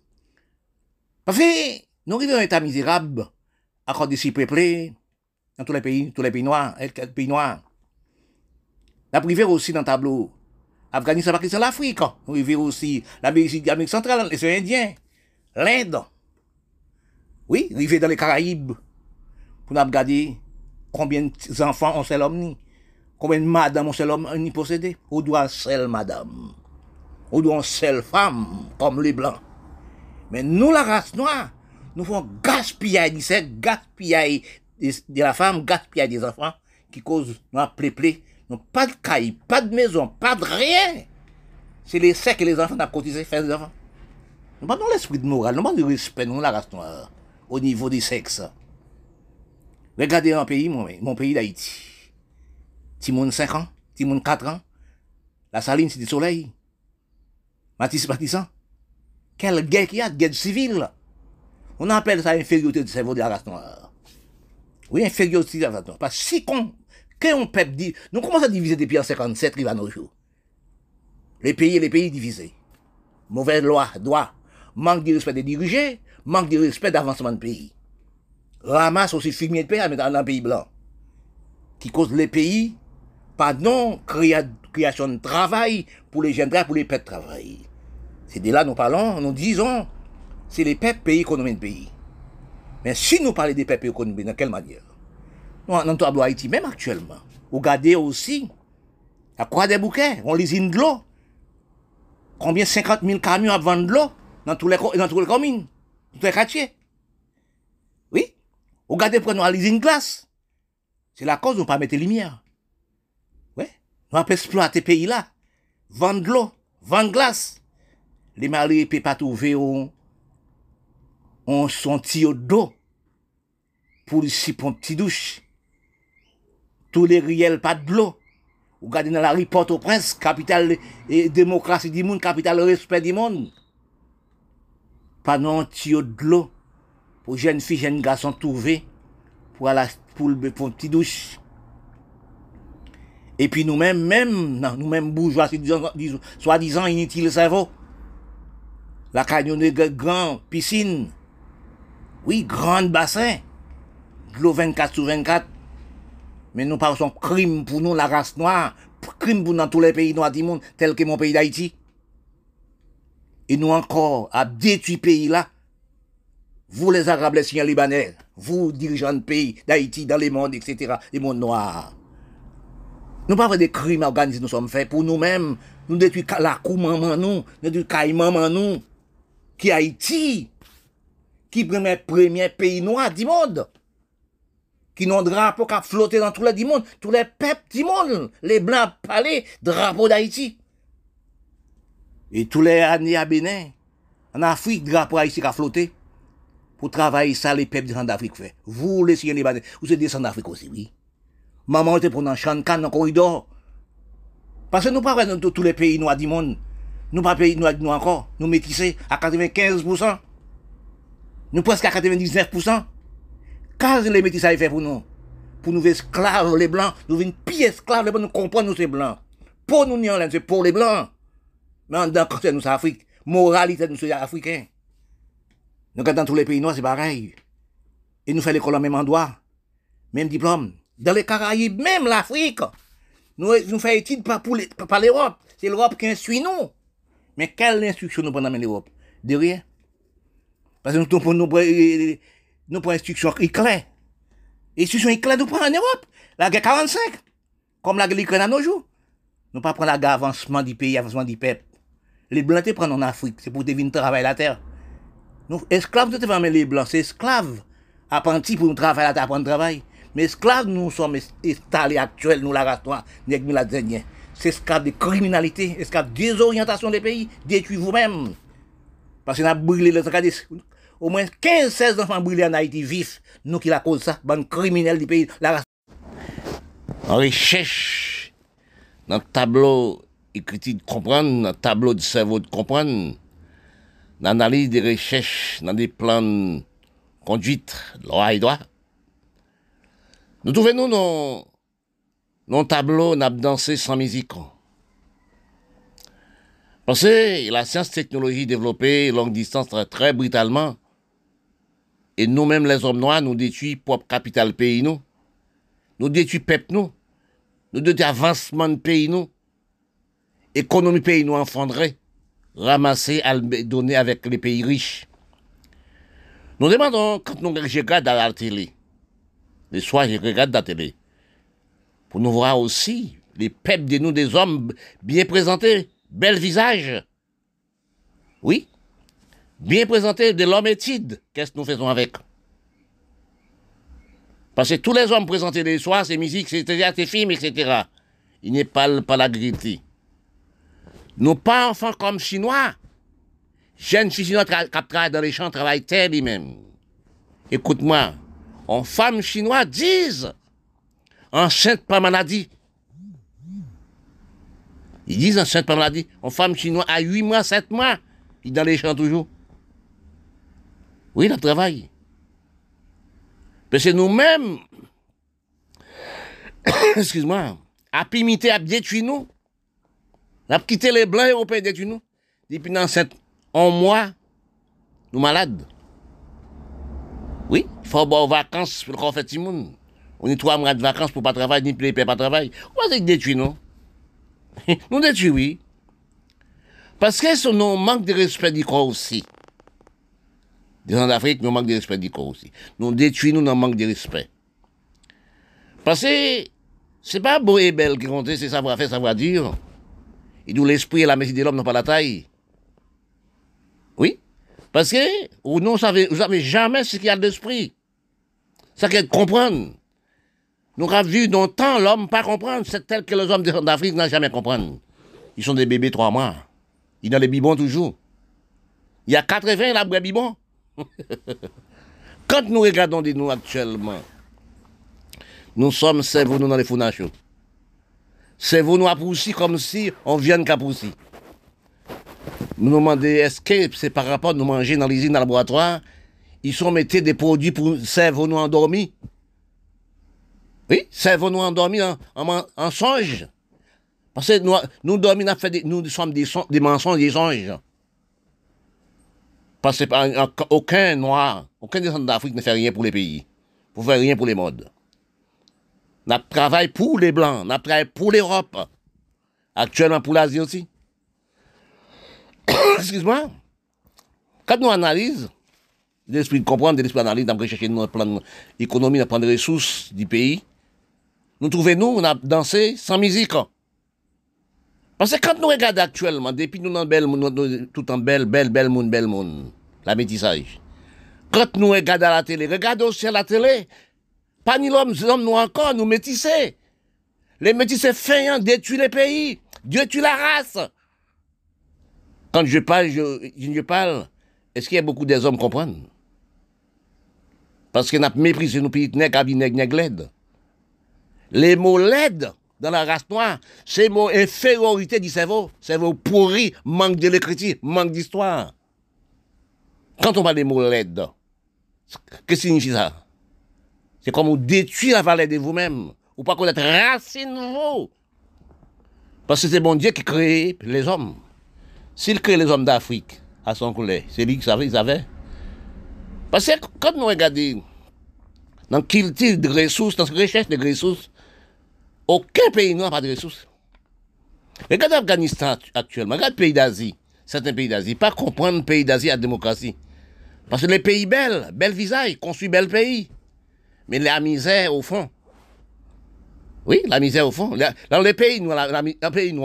Parce que nous arrivons à un état misérable, à cause de si peuplés, dans tous les pays, tous les pays noirs, les pays noirs. La privée aussi dans le tableau. Afghanistan, Pakistan, l'Afrique. Nous vivons aussi l'Amérique centrale, les Indiens, l'Inde. Oui, vivons dans les Caraïbes. Pour nous regarder combien d'enfants ont seul homme Combien de madame ont seul homme ni possédé? Ou doit seule madame? Ou doit seule femme, comme les blancs? Mais nous, la race noire, nous faisons gaspiller c'est gaspiller de la femme, gaspiller des enfants, qui cause nous plaies non pas de caille, pas de maison, pas de rien. C'est les secs et les enfants qui cotisé faire des enfants. Nous pas l'esprit de morale, nous pas de respect, nous, la race noire, au niveau des sexes. Regardez un pays, mon, pays d'Haïti. Timon 5 ans, Timon 4 ans. La saline, c'est du soleil. Matisse Matissan. Quelle guerre qu'il y a, guerre civile. On appelle ça infériorité du cerveau de la. Oui, infériorité de la noire. Parce que si con, quand on peut dire, nous commençons à diviser depuis en 57, il va. Les pays et les pays divisés. Mauvaise loi, droit, manque de respect des dirigés, manque de respect d'avancement de pays. Ramasse aussi fumier de pays dans un pays blanc. Qui cause les pays, pas non création de travail pour les jeunes, pour les peuples de travail. C'est de là nous parlons, nous disons, c'est les peuples pays économiques de pays. Mais si nous parlons des peuples économiques, dans quelle manière? Dans le tableau Haïti, même actuellement. Regardez aussi, à quoi des bouquets, on les de l'eau. Combien 50 000 camions à vendre de l'eau dans tous les, dans tous les communes, dans tous les quartiers? Regardez, prenons à l'usine glace. C'est la cause on pas mettre lumière. Oui. On va exploiter pays là. Vendre de l'eau, vendre glace. Les maris ne peuvent pas trouver un, un son d'eau pour ici pour une petite douche tous les riels pas de l'eau. Regardez dans la rue au prince capitale et démocratie du monde, capitale respect du monde. Pas non tuyau de l'eau pour jeunes filles, jeunes garçons trouver pour aller pour, le une petite douche. Et puis nous-mêmes, même, nous-mêmes bourgeois, soi-disant inutiles cerveau. La canyon de grand piscine. Oui, grande bassin. De l'eau 24 sur 24. Mais nous parlons crime pour nous, la race noire, crime pour nous dans tous les pays noirs du monde, tel que mon pays d'Haïti. Et nous encore, à détruire pays là, vous les Arabes, les Syriens, Libanais, vous dirigeants de pays d'Haïti, dans les mondes, etc., les mondes noirs. Nous pas des crimes organisés nous sommes faits pour nous-mêmes. Nous détruisons la cou maman nous, nous détruisons maman nous, qui Haïti, qui est le premier pays noir du monde? Qui n'ont drapeau qu'à flotter dans tous les monde, tous les peuples du monde. Les blancs parlent drapeau d'Haïti. Et tous les années à Bénin, en Afrique, drapeau Haïti a flotté. Pour travailler ça, les peuples d'Afrique fait. Vous, les Syriens Libanais, vous êtes descendus d'Afrique aussi, oui. Maman était pour un chancan dans le corridor. Parce que nous pas dans tous les pays noirs du monde. Nous pas pays noirs nous encore. Nous métissés à 95%. Nous presque à 99%. Qu'est-ce les métis ça fait pour nous Pour nous esclaves les blancs, nous venons pire esclaves les blancs, nous comprenons nous ces blancs. Pour nous, c'est pour les blancs. Mais en tant que nous, c'est Afrique. Moralité, nous, sommes africains. Nous, dans tous les pays noirs, c'est pareil. Et nous faisons l'école en même endroit. Même diplôme. Dans les Caraïbes, même l'Afrique. Nous, nous faisons études pas pour l'Europe. C'est l'Europe qui instruit nous. Mais quelle instruction nous prenons l'Europe? De rien. Parce que nous, nous, nous prenons instruction éclair. Instruction éclair, nous prenons en Europe. La guerre 45. Comme la guerre à nos jours. Nous pas prendre la guerre avancement du pays, avancement du peuple. Les blancs prennent en Afrique. C'est pour devenir travailler la terre. Nous, esclaves, nous te faisons les blancs. C'est esclaves. Apprentis pour nous travailler la terre, apprendre travail. Mais esclaves, nous sommes installés actuels, nous, la race noire, nous, la dernière. C'est esclaves de criminalité, esclaves de désorientation des pays. Détruis vous-même. Parce qu'on a brûlé les au moins 15-16 enfants brûlés en Haïti vifs, nous qui la cause ça, bon criminel du pays. La... On recherche dans le tableau écrit de comprendre, dans le tableau du cerveau de comprendre, l'analyse des recherches dans des plans conduite, loi et droit. Nous trouvons nous dans, dans tableau, n'a dansé sans musique. Parce que la science technologie développée longue distance très, brutalement, et nous-mêmes les hommes noirs, nous détruisons propre capital pays nous. Nous détruisons peuple nous. Nous détruisons avancement de pays nous. Économie pays nous enfondrer, ramasser, à le donner avec les pays riches. Nous demandons, quand nous regardons à la télé, les soirs, je regarde la télé, pour nous voir aussi les peuples de nous, des hommes bien présentés, bel visage. Oui, bien présentés, de l'homme étude. Qu'est-ce que nous faisons avec? Parce que tous les hommes présentés les soirs, c'est musique, c'est théâtre, c'est film, etc. Il n'est pas, pas la grité. Nous pas enfants comme chinois. Jeunes chinois qui travaillent dans les champs travaillent terre lui-même. Écoute-moi, en femmes chinois disent enceinte par maladie. Ils disent enceinte par maladie. En femme chinoise à 8 mois, 7 mois, ils dans les champs toujours. Oui, le travail. Parce que nous-mêmes, excuse-moi, à imité, à détruire nous. On a quitté les blancs européens détruire nous. Depuis dans cette un mois, nous malades. Oui, il faut avoir vacances pour qu'on fait tout le monde. On est trois mois de vacances pour pas travailler, ni pour pas travailler. On va détruire nous. nous détruisons, oui. Parce que c'est nous manque de respect du corps aussi. Dans l'Afrique, nous manque de respect du corps aussi. Nous détruisons, nous manque de respect. Parce que c'est pas beau et belle qui compte, c'est savoir faire, savoir dire. D'où l'esprit et la métier de l'homme n'ont pas la taille. Oui? Parce que vous ne savez, jamais ce qu'il y a d'esprit. Ça qu'il comprendre. Nous avons vu dans le temps l'homme pas comprendre. C'est tel que les hommes d'Afrique n'ont jamais comprendre. Ils sont des bébés trois mois. Ils ont les bibons toujours. Il y a 80 là, les bibons. Quand nous regardons de nous actuellement, nous sommes cerveaux nous dans les founations. Cerveau nous poussi comme si on vient de poussi. Nous nous demandons est-ce que c'est par rapport à nous manger dans l'usine, dans le laboratoire, ils sont mettés des produits pour cerveau nous endormis. Oui, cerveau nous endormis en, en, songe. Parce que nous, nous dormons, nous, sommes des, des mensonges, des anges. Parce que aucun noir, aucun descendant d'Afrique ne fait rien pour les pays, pour faire rien pour les modes. On travaille pour les Blancs, on travaille pour l'Europe, actuellement pour l'Asie aussi. Excuse-moi. Quand nous analysons, l'esprit de comprendre, l'esprit d'analyse, d'en rechercher notre plan d'économie, notre plan de ressources du pays, nous trouvons, nous, on a dansé sans musique. Parce que quand nous regardons actuellement, depuis nous, belle, tout en belle, belle, belle monde, belle monde, la métissage. Quand nous regardons à la télé, regardons aussi à la télé, pas ni l'homme, l'homme nous encore, nous métissés. Les métissés feignants détruisent les pays, Dieu tue la race. Quand je parle, est-ce qu'il y a beaucoup des hommes qui comprennent? Parce qu'on a méprisé nos pays, nègres, nègres, Les mots laides dans la race noire, c'est mot infériorité du cerveau, cerveau pourri, manque de l'écriture, manque d'histoire. Quand on parle des mots qu'est-ce que signifie ça? C'est comme on détruit la valeur de vous-même, ou pas connaître racine vous. Parce que c'est bon Dieu qui crée les hommes. S'il crée les hommes d'Afrique à son couleur, c'est lui qui savait, il savait. Parce que quand nous regardons dans le culture de ressources, dans la recherche de ressources, aucun pays n'a pas de ressources. Regardez l'Afghanistan actuellement, regarde le pays d'Asie, certains pays d'Asie, pas comprendre le pays d'Asie à la démocratie. Parce que les pays belles, bel visage, construit bel pays. Mais la misère au fond. Oui, la misère au fond. Dans les pays noirs, la, pays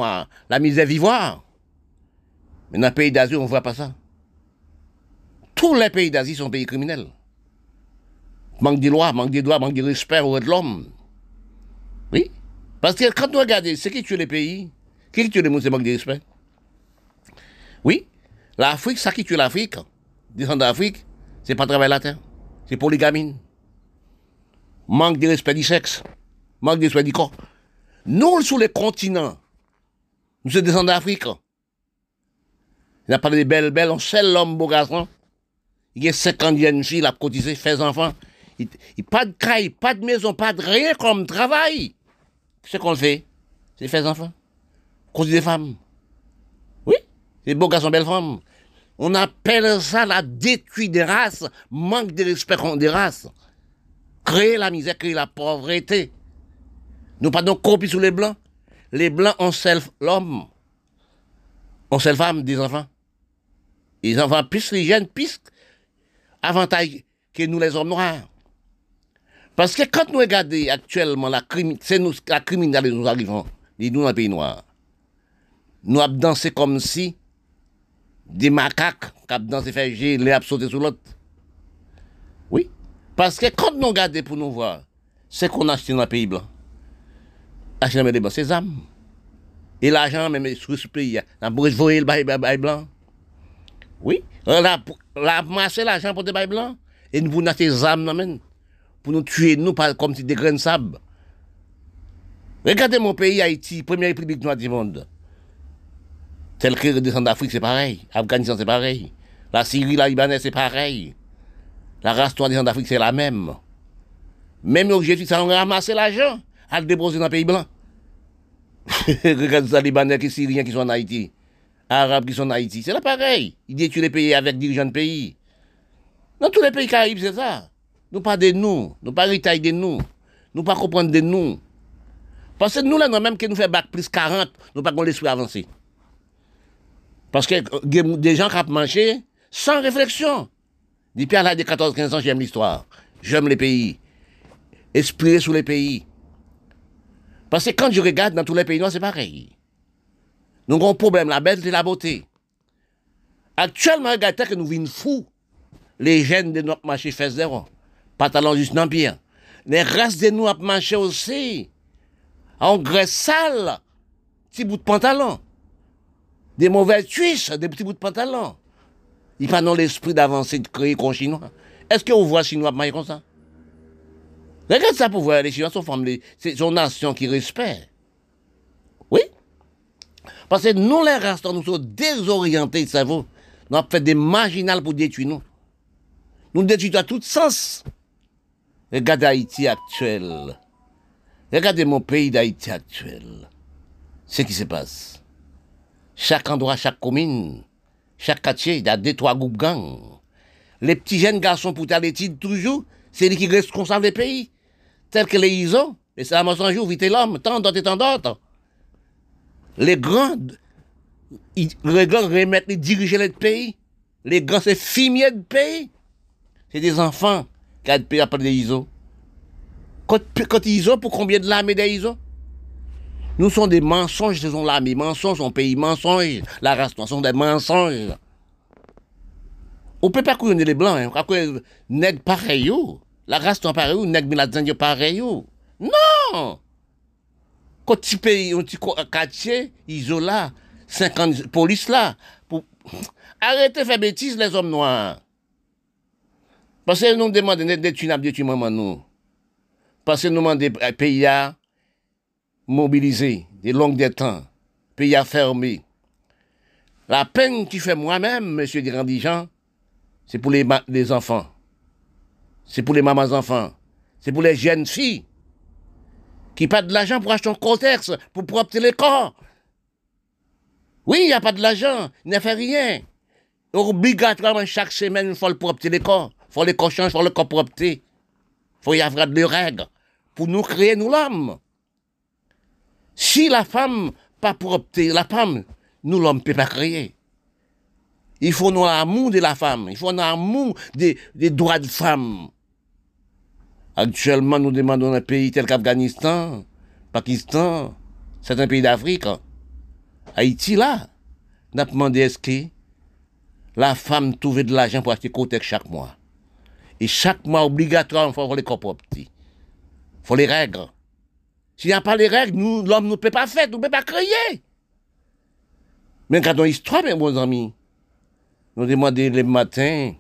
la misère vivoire. Mais dans les pays d'Asie, on ne voit pas ça. Tous les pays d'Asie sont pays criminels. Manque de loi, manque de droits, manque de respect aux de l'homme. Oui. Parce que quand vous regardez, c'est qui tue les pays Qui tue les monde, c'est manque de respect. Oui. L'Afrique, ça qui tue l'Afrique, descendre d'Afrique, c'est pas travailler la terre. C'est polygamine. Manque de respect du sexe. Manque de respect du corps. Nous, sur les continents, nous sommes descendants d'Afrique. Il a parlé de belles, belles, on seul l'homme, beau garçon. Il y a 50 jeunes filles, il a cotisé, fait enfants. Il, il, pas de caille, pas de maison, pas de rien comme travail. Ce qu'on fait, c'est faire enfants. Cause des femmes. Oui, c'est beaux garçons, belles femmes. On appelle ça la détruite des races, manque de respect des races. Créer la misère, créer la pauvreté. Nous pas donc copier sur les blancs. Les blancs ont seul l'homme. On seule femme, des enfants. Les enfants, plus les jeunes, plus avantage que nous les hommes noirs. Parce que quand nous regardons actuellement la, c'est nous, la criminalité nous arrivons, nous dans le pays noir, nous avons dansé comme si des macaques qui ont dansé faire les sur l'autre. Parce que quand nous regardons pour nous voir, c'est qu'on a acheté dans le pays blanc. Acheter dans le pays blanc, c'est âmes. Et l'argent, même sur ce pays, on a voyer le bail blanc. Oui. On a, amassé l'argent pour des bails blancs. Et nous avons des âmes, pour nous tuer, nous, comme des grains de sable. Regardez mon pays, Haïti, première république noire du monde. Tel que le d'Afrique, c'est pareil. Afghanistan, c'est pareil. La Syrie, la Libanais, c'est pareil. La race noire des d'Afrique, c'est la même. Même objectif, ça, on a ramassé l'argent à le déposer dans le pays blanc. Regardez ça, Libanais, qui Syriens qui sont en Haïti. Arabes qui sont en Haïti. C'est là pareil. Ils détruisent les pays avec dirigeants de pays. Dans tous les pays caraïbes, c'est ça. Nous pas de nous. Nous pas de nous. Nous pas comprendre de nous. Parce que nous, là, nous même que nous faisons bac plus 40, nous pas l'esprit avancé. Parce que euh, des gens qui ont marché sans réflexion. Depuis l'âge de 14-15 ans, j'aime l'histoire. J'aime les pays. Esprit sur les pays. Parce que quand je regarde dans tous les pays noirs, c'est pareil. Nous avons un problème, la belle et la beauté. Actuellement, regardez que nous vivons fous. Les jeunes de notre marché font zéro. Pantalon juste dans pire. Les restes de nous marché aussi. En graisse sale. Petit bout de pantalon. Des mauvaises cuisses, des petits bouts de pantalon. Il pas dans l'esprit d'avancer, de créer comme chinois. Est-ce qu'on voit chinois mailler comme ça? Regarde ça pour voir, les Chinois sont formés, c'est une nation qui respecte. Oui? Parce que nous, les restants, nous sommes désorientés, ça vaut. Nous avons fait des marginales pour détruire nous. Nous détruisons à tout sens. Regardez Haïti actuel. Regardez mon pays d'Haïti actuel. Ce qui se passe. Chaque endroit, chaque commune, chaque quartier, il y a deux, trois groupes gangs. Les petits jeunes garçons pour aller toujours, c'est lui qui responsable des pays. Tel que les ISO, et c'est un jour, vite l'homme, tant d'autres et tant d'autres les grands, les grands remettent les diriger le pays. Les grands, c'est fumier de pays. C'est des enfants qui ont payé après des ISO. Quand, quand ISO, pour combien de l'armée des ISO Nous sommes des mensonges, ce sont l'armée. Mensonges, on pays mensonges. La race sont des mensonges. On ne peut pas couronner les blancs. Hein. Quoi, nègre pareil. La race n'est pareil. Nègre miladzen pareil. Non quand tu pays, un petit quartier, isola, 50 police là, pour arrêter de faire bêtises les hommes noirs. Parce que nous demandons d'être une de maman nous. Parce que nous demandons des pays à mobiliser, des longues des temps, pays à. La peine qui fait moi-même, monsieur Grandjean, c'est pour les, enfants. C'est pour les mamans enfants. C'est pour les jeunes filles qui pas de l'argent pour acheter un contexte, pour propter les corps. Oui, il n'y a pas de l'argent, il n'a fait rien. Obligatoirement, chaque semaine, il faut le propter les corps. Il faut les corps changer, il faut le corps. Il faut y avoir des règles pour nous créer, nous, l'homme. Si la femme pas propter, la femme, nous, l'homme, peut pas créer. Il faut nous amour de la femme, il faut nous amour des, des droits de femme. Actuellement, nous demandons un pays tel qu'Afghanistan, Pakistan, certains pays d'Afrique, Haïti là, n'a demandé est-ce que la femme trouve de l'argent pour acheter côté chaque mois. Et chaque mois, obligatoire, il faut les corps Il faut les règles. S'il n'y a pas les règles, nous, l'homme ne peut pas faire, nous ne peut pas créer. Mais quand on histoire, mes bons amis, nous demandons le matin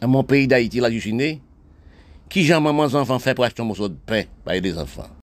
à mon pays d'Haïti, là, du qui j'en maman enfants fait pour acheter un morceau de pain par les enfants